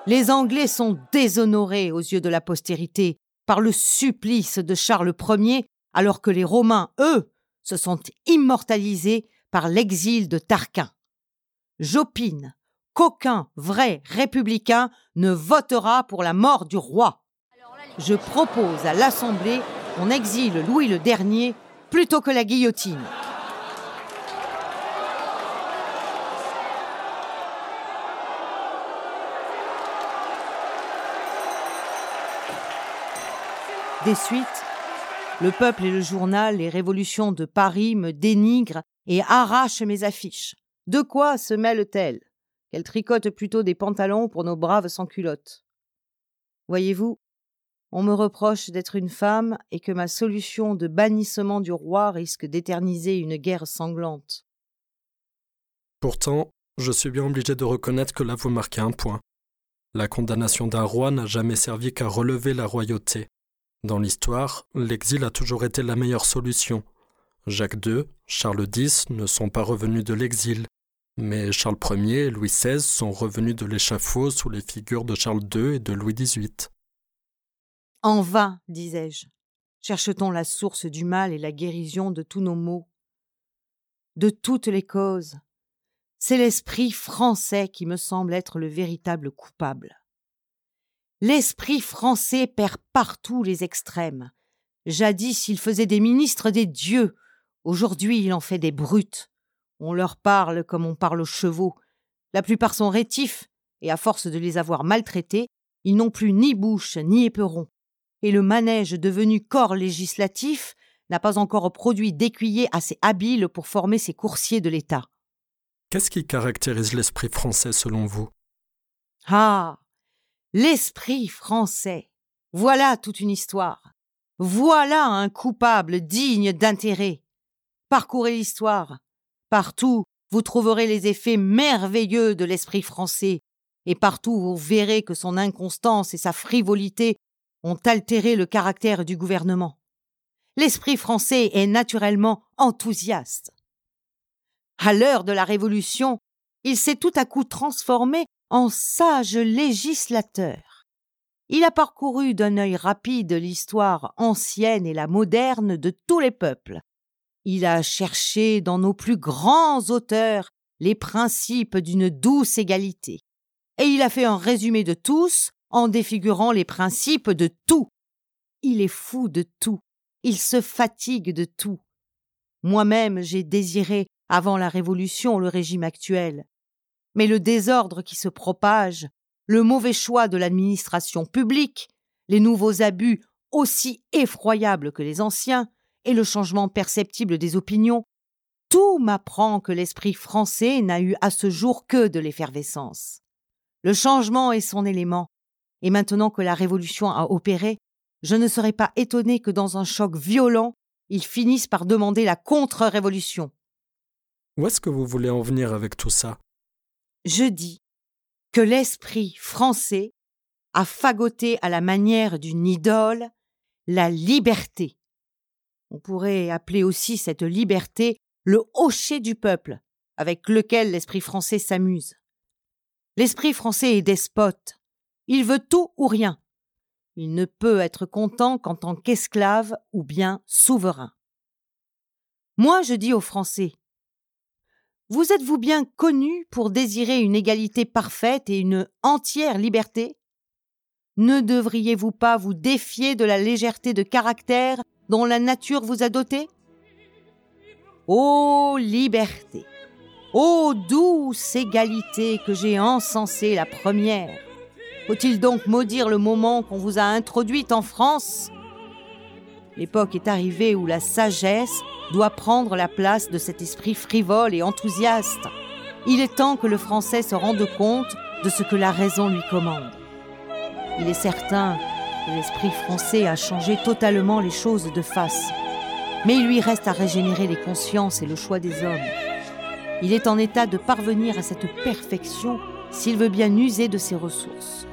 Les Anglais sont déshonorés aux yeux de la postérité par le supplice de Charles Ier, alors que les Romains, eux, se sont immortalisés par l'exil de Tarquin. J'opine qu'aucun vrai républicain ne votera pour la mort du roi. Je propose à l'Assemblée qu'on exile Louis le Dernier plutôt que la guillotine. Des suites, le peuple et le journal, les révolutions de Paris me dénigrent et arrachent mes affiches. De quoi se mêlent-elles? Qu'elles tricotent plutôt des pantalons pour nos braves sans-culottes. Voyez-vous, on me reproche d'être une femme et que ma solution de bannissement du roi risque d'éterniser une guerre sanglante. Pourtant, je suis bien obligé de reconnaître que là vous marquez un point. La condamnation d'un roi n'a jamais servi qu'à relever la royauté. Dans l'histoire, l'exil a toujours été la meilleure solution. Jacques II, Charles X ne sont pas revenus de l'exil, mais Charles Ier et Louis XVI sont revenus de l'échafaud sous les figures de Charles II et de Louis XVIII. En vain, disais-je, cherche-t-on la source du mal et la guérison de tous nos maux? De toutes les causes. C'est l'esprit français qui me semble être le véritable coupable. L'esprit français perd partout les extrêmes. Jadis, il faisait des ministres des dieux. Aujourd'hui, il en fait des brutes. On leur parle comme on parle aux chevaux. La plupart sont rétifs, et à force de les avoir maltraités, ils n'ont plus ni bouche ni éperon. Et le manège devenu corps législatif n'a pas encore produit d'écuyers assez habiles pour former ces coursiers de l'État. Qu'est-ce qui caractérise l'esprit français selon vous? Ah L'esprit français. Voilà toute une histoire. Voilà un coupable digne d'intérêt. Parcourez l'histoire. Partout, vous trouverez les effets merveilleux de l'esprit français, et partout vous verrez que son inconstance et sa frivolité ont altéré le caractère du gouvernement. L'esprit français est naturellement enthousiaste. À l'heure de la Révolution, il s'est tout à coup transformé en sage législateur. Il a parcouru d'un œil rapide l'histoire ancienne et la moderne de tous les peuples. Il a cherché dans nos plus grands auteurs les principes d'une douce égalité. Et il a fait un résumé de tous en défigurant les principes de tout. Il est fou de tout. Il se fatigue de tout. Moi-même, j'ai désiré, avant la Révolution, le régime actuel mais le désordre qui se propage, le mauvais choix de l'administration publique, les nouveaux abus aussi effroyables que les anciens, et le changement perceptible des opinions, tout m'apprend que l'esprit français n'a eu à ce jour que de l'effervescence. Le changement est son élément, et maintenant que la révolution a opéré, je ne serais pas étonné que dans un choc violent, ils finissent par demander la contre-révolution. Où est-ce que vous voulez en venir avec tout ça? Je dis que l'esprit français a fagoté à la manière d'une idole la liberté. On pourrait appeler aussi cette liberté le hocher du peuple, avec lequel l'esprit français s'amuse. L'esprit français est despote. Il veut tout ou rien. Il ne peut être content qu'en tant qu'esclave ou bien souverain. Moi, je dis aux Français Vous êtes-vous bien connus pour désirer une égalité parfaite et une entière liberté? Ne devriez-vous pas vous défier de la légèreté de caractère dont la nature vous a doté? Ô liberté Ô douce égalité que j'ai encensée la première Faut-il donc maudire le moment qu'on vous a introduite en France? L'époque est arrivée où la sagesse doit prendre la place de cet esprit frivole et enthousiaste. Il est temps que le Français se rende compte de ce que la raison lui commande. Il est certain que l'esprit français a changé totalement les choses de face, mais il lui reste à régénérer les consciences et le choix des hommes. Il est en état de parvenir à cette perfection s'il veut bien user de ses ressources.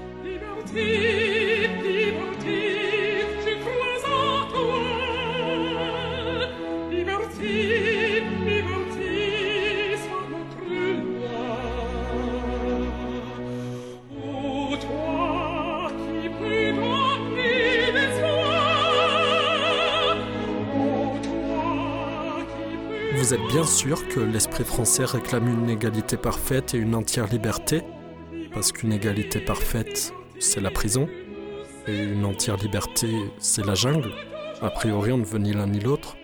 Vous êtes bien sûr que l'esprit français réclame une égalité parfaite et une entière liberté Parce qu'une égalité parfaite, c'est la prison, et une entière liberté, c'est la jungle. A priori, on ne veut ni l'un ni l'autre.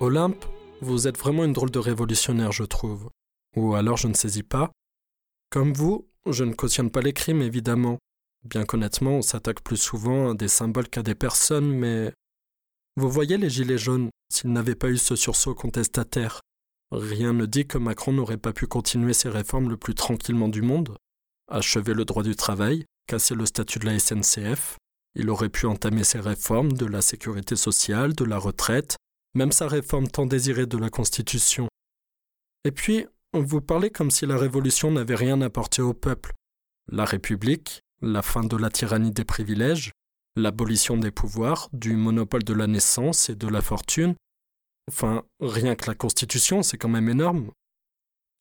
Olympe, vous êtes vraiment une drôle de révolutionnaire, je trouve. Ou alors je ne saisis pas. Comme vous, je ne cautionne pas les crimes, évidemment. Bien qu'honnêtement, on s'attaque plus souvent à des symboles qu'à des personnes, mais... Vous voyez les gilets jaunes, s'ils n'avaient pas eu ce sursaut contestataire, rien ne dit que Macron n'aurait pas pu continuer ses réformes le plus tranquillement du monde. Achever le droit du travail, casser le statut de la SNCF, il aurait pu entamer ses réformes de la sécurité sociale, de la retraite, même sa réforme tant désirée de la Constitution. Et puis, vous parlez comme si la Révolution n'avait rien apporté au peuple. La République, la fin de la tyrannie des privilèges, l'abolition des pouvoirs, du monopole de la naissance et de la fortune. Enfin, rien que la Constitution, c'est quand même énorme.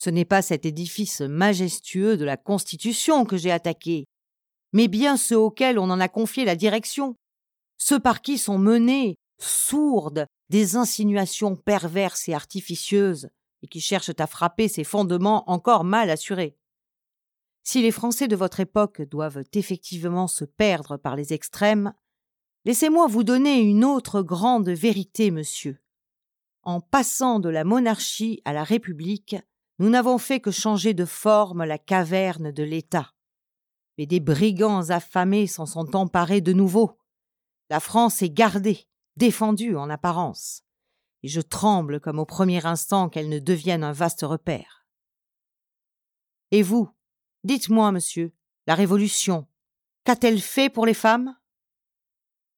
Ce n'est pas cet édifice majestueux de la Constitution que j'ai attaqué, mais bien ceux auxquels on en a confié la direction, ceux par qui sont menées, sourdes, des insinuations perverses et artificieuses, et qui cherchent à frapper ces fondements encore mal assurés. Si les Français de votre époque doivent effectivement se perdre par les extrêmes, laissez-moi vous donner une autre grande vérité, monsieur. En passant de la monarchie à la République, nous n'avons fait que changer de forme la caverne de l'État. Mais des brigands affamés s'en sont emparés de nouveau. La France est gardée, défendue en apparence, et je tremble comme au premier instant qu'elle ne devienne un vaste repère. Et vous, Dites-moi, monsieur, la Révolution, qu'a-t-elle fait pour les femmes?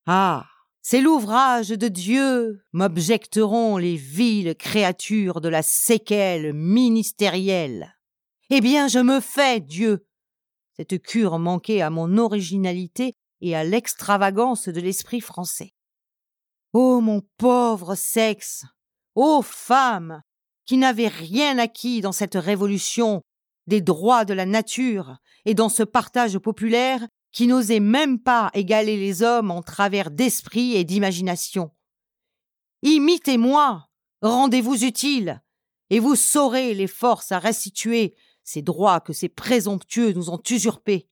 Ah c'est l'ouvrage de Dieu, m'objecteront les viles créatures de la séquelle ministérielle. Eh bien, je me fais Dieu. Cette cure manquait à mon originalité et à l'extravagance de l'esprit français. Ô mon pauvre sexe, ô femme, qui n'avait rien acquis dans cette révolution des droits de la nature et dans ce partage populaire qui n'osait même pas égaler les hommes en travers d'esprit et d'imagination. Imitez-moi, rendez-vous utile, et vous saurez les forces à restituer ces droits que ces présomptueux nous ont usurpés.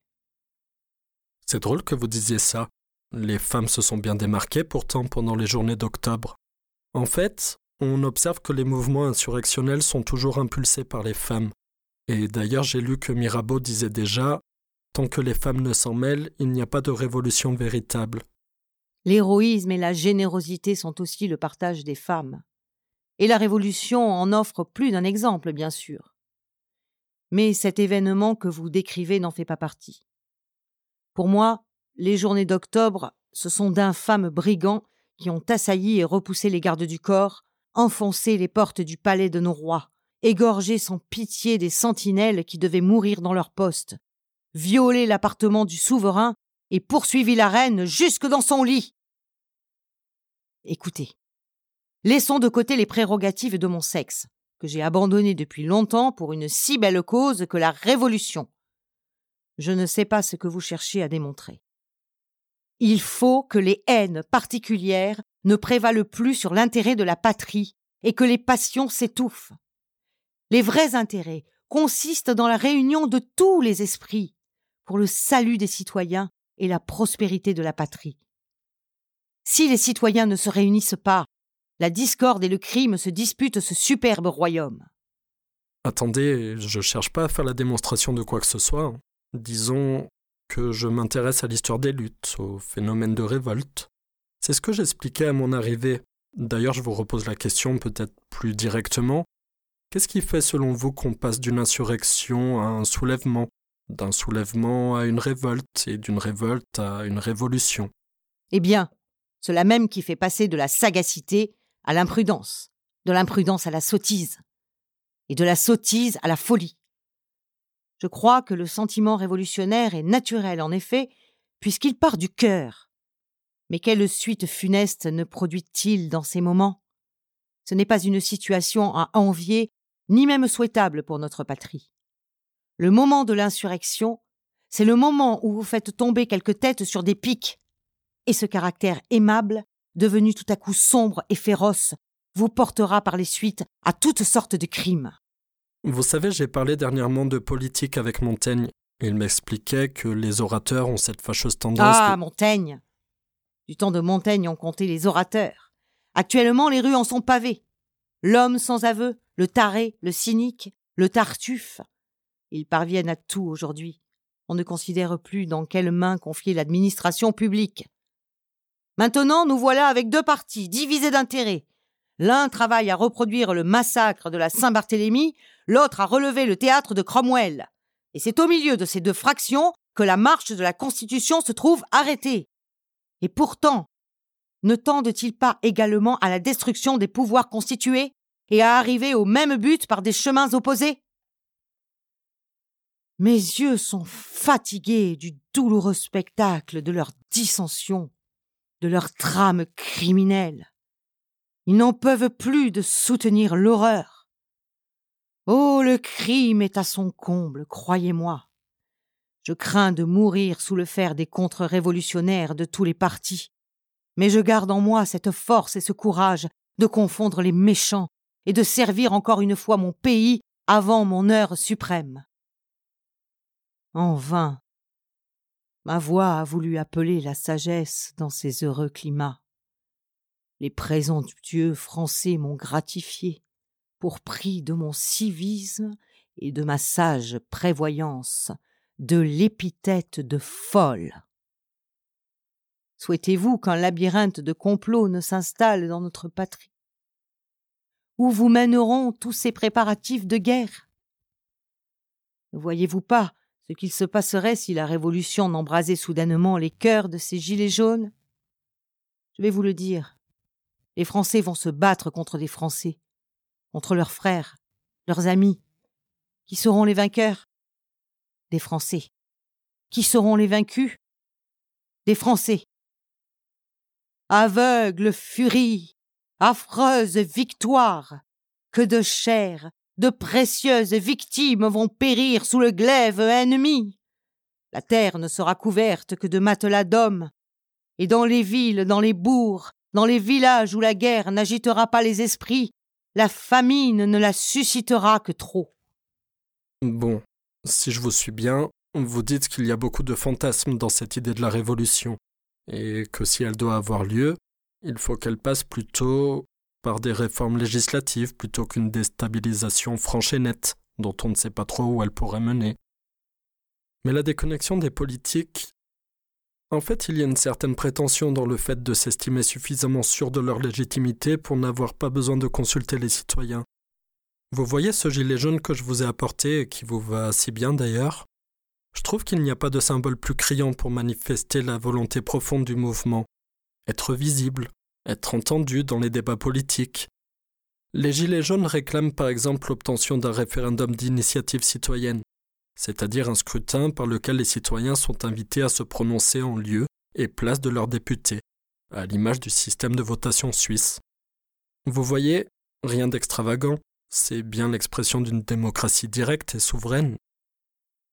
C'est drôle que vous disiez ça. Les femmes se sont bien démarquées pourtant pendant les journées d'octobre. En fait, on observe que les mouvements insurrectionnels sont toujours impulsés par les femmes. Et d'ailleurs, j'ai lu que Mirabeau disait déjà Tant que les femmes ne s'en mêlent, il n'y a pas de révolution véritable. L'héroïsme et la générosité sont aussi le partage des femmes. Et la Révolution en offre plus d'un exemple, bien sûr. Mais cet événement que vous décrivez n'en fait pas partie. Pour moi, les journées d'octobre, ce sont d'infâmes brigands qui ont assailli et repoussé les gardes du corps, enfoncé les portes du palais de nos rois, égorgé sans pitié des sentinelles qui devaient mourir dans leur poste, violé l'appartement du souverain et poursuivi la reine jusque dans son lit. Écoutez, laissons de côté les prérogatives de mon sexe, que j'ai abandonnées depuis longtemps pour une si belle cause que la Révolution. Je ne sais pas ce que vous cherchez à démontrer. Il faut que les haines particulières ne prévalent plus sur l'intérêt de la patrie et que les passions s'étouffent. Les vrais intérêts consistent dans la réunion de tous les esprits pour le salut des citoyens et la prospérité de la patrie. Si les citoyens ne se réunissent pas, la discorde et le crime se disputent ce superbe royaume. Attendez, je cherche pas à faire la démonstration de quoi que ce soit. Disons que je m'intéresse à l'histoire des luttes, au phénomène de révolte. C'est ce que j'expliquais à mon arrivée. D'ailleurs, je vous repose la question peut-être plus directement. Qu'est-ce qui fait selon vous qu'on passe d'une insurrection à un soulèvement, d'un soulèvement à une révolte et d'une révolte à une révolution Eh bien, cela même qui fait passer de la sagacité à l'imprudence, de l'imprudence à la sottise, et de la sottise à la folie. Je crois que le sentiment révolutionnaire est naturel, en effet, puisqu'il part du cœur. Mais quelle suite funeste ne produit-il dans ces moments? Ce n'est pas une situation à envier, ni même souhaitable pour notre patrie. Le moment de l'insurrection, c'est le moment où vous faites tomber quelques têtes sur des pics, et ce caractère aimable devenu tout à coup sombre et féroce, vous portera par les suites à toutes sortes de crimes. Vous savez, j'ai parlé dernièrement de politique avec Montaigne. Il m'expliquait que les orateurs ont cette fâcheuse tendance. Ah, Montaigne Du temps de Montaigne, on comptait les orateurs. Actuellement, les rues en sont pavées. L'homme sans aveu, le taré, le cynique, le tartuffe. Ils parviennent à tout aujourd'hui. On ne considère plus dans quelles mains confier l'administration publique. Maintenant, nous voilà avec deux partis divisés d'intérêts. L'un travaille à reproduire le massacre de la Saint-Barthélemy, l'autre à relever le théâtre de Cromwell. Et c'est au milieu de ces deux fractions que la marche de la Constitution se trouve arrêtée. Et pourtant, ne tendent-ils pas également à la destruction des pouvoirs constitués et à arriver au même but par des chemins opposés? Mes yeux sont fatigués du douloureux spectacle de leur dissension de leur trame criminelle. Ils n'en peuvent plus de soutenir l'horreur. Oh, le crime est à son comble, croyez-moi. Je crains de mourir sous le fer des contre-révolutionnaires de tous les partis. Mais je garde en moi cette force et ce courage de confondre les méchants et de servir encore une fois mon pays avant mon heure suprême. En vain, Ma voix a voulu appeler la sagesse dans ces heureux climats. Les présomptueux français m'ont gratifié pour prix de mon civisme et de ma sage prévoyance, de l'épithète de folle. Souhaitez-vous qu'un labyrinthe de complots ne s'installe dans notre patrie? Où vous mèneront tous ces préparatifs de guerre? Ne voyez-vous pas qu'il se passerait si la Révolution n'embrasait soudainement les cœurs de ces gilets jaunes? Je vais vous le dire. Les Français vont se battre contre des Français, contre leurs frères, leurs amis. Qui seront les vainqueurs? Des Français. Qui seront les vaincus? Des Français. Aveugle furie, affreuse victoire, que de chair, de précieuses victimes vont périr sous le glaive ennemi. La terre ne sera couverte que de matelas d'hommes, et dans les villes, dans les bourgs, dans les villages où la guerre n'agitera pas les esprits, la famine ne la suscitera que trop. Bon, si je vous suis bien, vous dites qu'il y a beaucoup de fantasmes dans cette idée de la révolution, et que si elle doit avoir lieu, il faut qu'elle passe plutôt par des réformes législatives plutôt qu'une déstabilisation franche et nette, dont on ne sait pas trop où elle pourrait mener. Mais la déconnexion des politiques. En fait, il y a une certaine prétention dans le fait de s'estimer suffisamment sûr de leur légitimité pour n'avoir pas besoin de consulter les citoyens. Vous voyez ce gilet jaune que je vous ai apporté et qui vous va si bien d'ailleurs? Je trouve qu'il n'y a pas de symbole plus criant pour manifester la volonté profonde du mouvement. Être visible, être entendu dans les débats politiques. Les Gilets jaunes réclament par exemple l'obtention d'un référendum d'initiative citoyenne, c'est-à-dire un scrutin par lequel les citoyens sont invités à se prononcer en lieu et place de leurs députés, à l'image du système de votation suisse. Vous voyez, rien d'extravagant, c'est bien l'expression d'une démocratie directe et souveraine.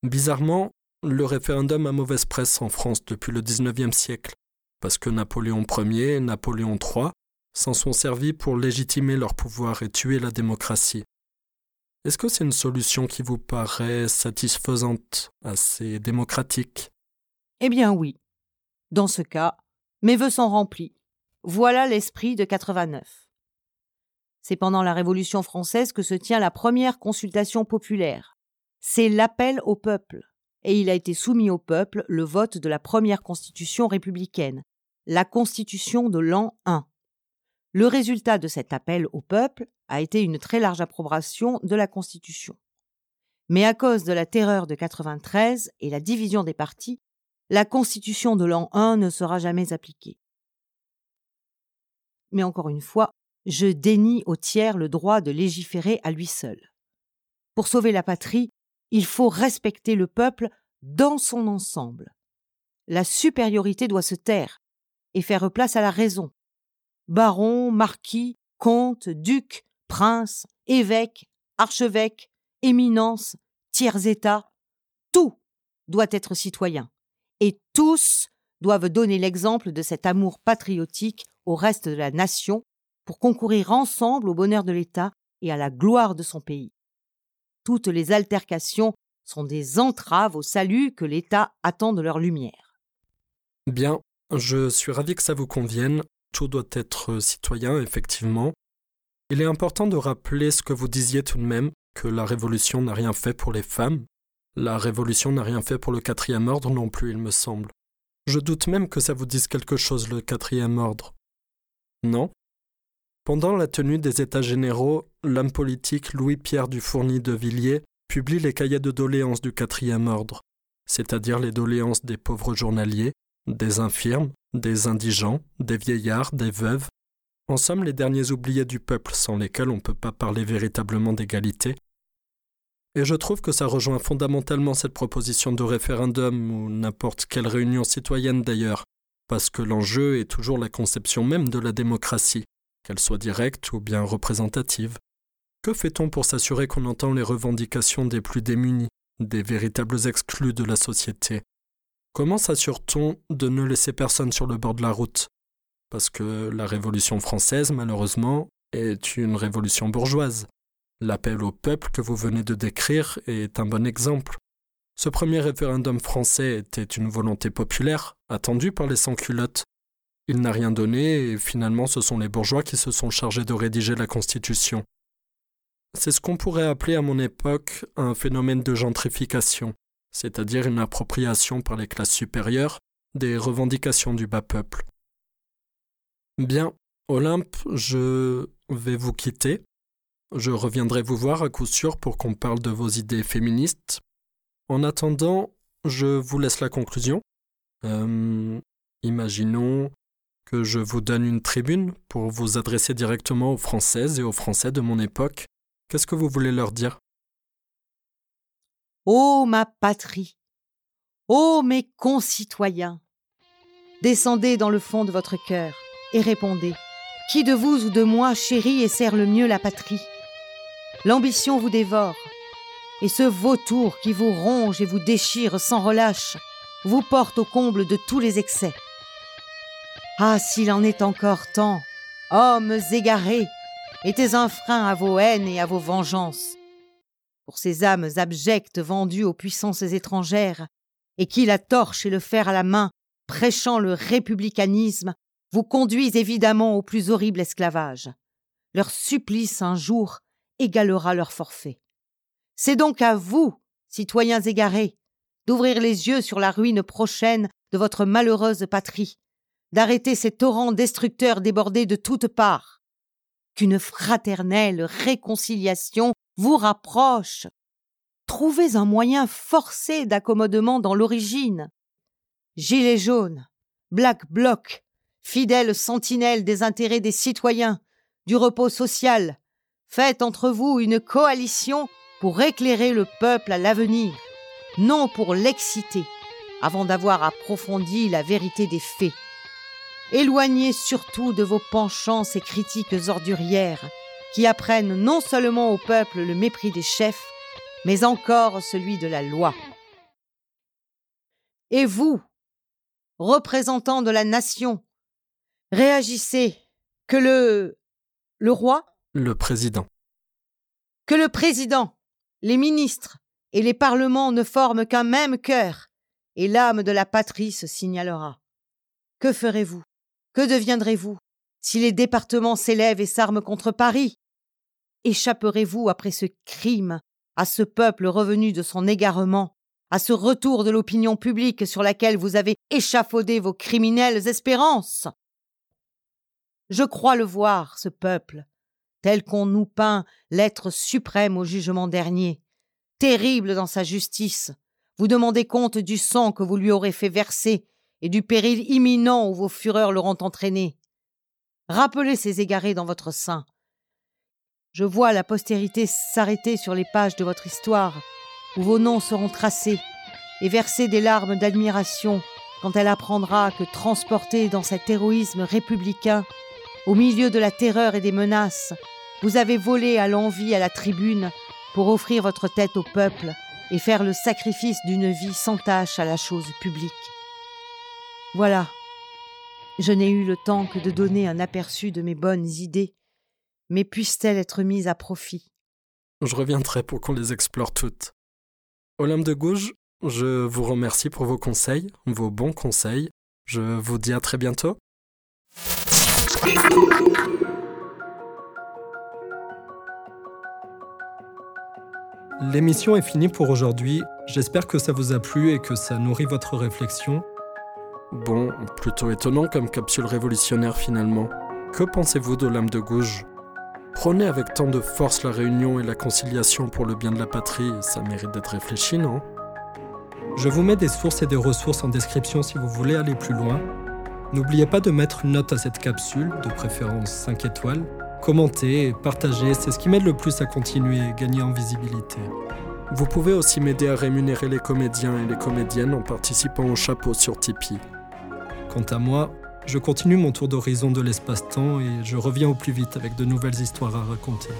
Bizarrement, le référendum a mauvaise presse en France depuis le XIXe siècle, parce que Napoléon Ier et Napoléon III s'en sont servis pour légitimer leur pouvoir et tuer la démocratie. Est-ce que c'est une solution qui vous paraît satisfaisante, assez démocratique? Eh bien oui. Dans ce cas, mes vœux sont remplis. Voilà l'esprit de 89. C'est pendant la Révolution française que se tient la première consultation populaire. C'est l'appel au peuple et il a été soumis au peuple le vote de la première constitution républicaine, la constitution de l'an 1. Le résultat de cet appel au peuple a été une très large approbation de la constitution. Mais à cause de la terreur de 93 et la division des partis, la constitution de l'an 1 ne sera jamais appliquée. Mais encore une fois, je dénie au tiers le droit de légiférer à lui seul. Pour sauver la patrie, il faut respecter le peuple dans son ensemble. La supériorité doit se taire et faire place à la raison. Baron, marquis, comte, duc, prince, évêque, archevêque, éminence, tiers-état, tout doit être citoyen, et tous doivent donner l'exemple de cet amour patriotique au reste de la nation pour concourir ensemble au bonheur de l'État et à la gloire de son pays toutes les altercations sont des entraves au salut que l'État attend de leur lumière. Bien, je suis ravi que ça vous convienne. Tout doit être citoyen, effectivement. Il est important de rappeler ce que vous disiez tout de même, que la Révolution n'a rien fait pour les femmes. La Révolution n'a rien fait pour le quatrième ordre non plus, il me semble. Je doute même que ça vous dise quelque chose, le quatrième ordre. Non pendant la tenue des États généraux, l'homme politique Louis-Pierre Dufourny de Villiers publie les cahiers de doléances du quatrième ordre, c'est-à-dire les doléances des pauvres journaliers, des infirmes, des indigents, des vieillards, des veuves, en somme les derniers oubliés du peuple sans lesquels on ne peut pas parler véritablement d'égalité. Et je trouve que ça rejoint fondamentalement cette proposition de référendum ou n'importe quelle réunion citoyenne d'ailleurs, parce que l'enjeu est toujours la conception même de la démocratie, qu'elle soit directe ou bien représentative. Que fait-on pour s'assurer qu'on entend les revendications des plus démunis, des véritables exclus de la société? Comment s'assure-t-on de ne laisser personne sur le bord de la route? Parce que la Révolution française, malheureusement, est une révolution bourgeoise. L'appel au peuple que vous venez de décrire est un bon exemple. Ce premier référendum français était une volonté populaire, attendue par les sans-culottes, il n'a rien donné et finalement ce sont les bourgeois qui se sont chargés de rédiger la Constitution. C'est ce qu'on pourrait appeler à mon époque un phénomène de gentrification, c'est-à-dire une appropriation par les classes supérieures des revendications du bas peuple. Bien, Olympe, je vais vous quitter. Je reviendrai vous voir à coup sûr pour qu'on parle de vos idées féministes. En attendant, je vous laisse la conclusion. Euh, imaginons que je vous donne une tribune pour vous adresser directement aux Françaises et aux Français de mon époque. Qu'est-ce que vous voulez leur dire? Ô ma patrie Ô mes concitoyens Descendez dans le fond de votre cœur et répondez. Qui de vous ou de moi chérit et sert le mieux la patrie? L'ambition vous dévore, et ce vautour qui vous ronge et vous déchire sans relâche vous porte au comble de tous les excès. Ah, s'il en est encore temps, hommes égarés, étaient un frein à vos haines et à vos vengeances. Pour ces âmes abjectes vendues aux puissances étrangères, et qui la torche et le fer à la main, prêchant le républicanisme, vous conduisent évidemment au plus horrible esclavage. Leur supplice un jour égalera leur forfait. C'est donc à vous, citoyens égarés, d'ouvrir les yeux sur la ruine prochaine de votre malheureuse patrie, d'arrêter ces torrents destructeurs débordés de toutes parts. Qu'une fraternelle réconciliation vous rapproche. Trouvez un moyen forcé d'accommodement dans l'origine. Gilets jaunes, Black Bloc, fidèles sentinelles des intérêts des citoyens, du repos social, faites entre vous une coalition pour éclairer le peuple à l'avenir, non pour l'exciter, avant d'avoir approfondi la vérité des faits. Éloignez surtout de vos penchants ces critiques ordurières qui apprennent non seulement au peuple le mépris des chefs, mais encore celui de la loi. Et vous, représentants de la nation, réagissez que le le roi, Le président. que le président, les ministres et les parlements ne forment qu'un même cœur, et l'âme de la patrie se signalera. Que ferez-vous? Que deviendrez-vous si les départements s'élèvent et s'arment contre Paris? Échapperez-vous après ce crime à ce peuple revenu de son égarement, à ce retour de l'opinion publique sur laquelle vous avez échafaudé vos criminelles espérances? Je crois le voir, ce peuple, tel qu'on nous peint l'être suprême au jugement dernier, terrible dans sa justice. Vous demandez compte du sang que vous lui aurez fait verser et du péril imminent où vos fureurs l'auront entraîné. Rappelez ces égarés dans votre sein. Je vois la postérité s'arrêter sur les pages de votre histoire, où vos noms seront tracés, et verser des larmes d'admiration quand elle apprendra que, transporté dans cet héroïsme républicain, au milieu de la terreur et des menaces, vous avez volé à l'envie à la tribune pour offrir votre tête au peuple et faire le sacrifice d'une vie sans tâche à la chose publique. Voilà. Je n'ai eu le temps que de donner un aperçu de mes bonnes idées, mais puissent-elles être mises à profit? Je reviendrai pour qu'on les explore toutes. Olympe de Gouges, je vous remercie pour vos conseils, vos bons conseils. Je vous dis à très bientôt. L'émission est finie pour aujourd'hui. J'espère que ça vous a plu et que ça nourrit votre réflexion. Bon, plutôt étonnant comme capsule révolutionnaire finalement. Que pensez-vous d'Olympe de Gouges? Prenez avec tant de force la réunion et la conciliation pour le bien de la patrie, ça mérite d'être réfléchi, non? Je vous mets des sources et des ressources en description si vous voulez aller plus loin. N'oubliez pas de mettre une note à cette capsule, de préférence 5 étoiles. Commentez et partagez, c'est ce qui m'aide le plus à continuer et gagner en visibilité. Vous pouvez aussi m'aider à rémunérer les comédiens et les comédiennes en participant au chapeau sur Tipeee. Quant à moi, je continue mon tour d'horizon de l'espace-temps et je reviens au plus vite avec de nouvelles histoires à raconter.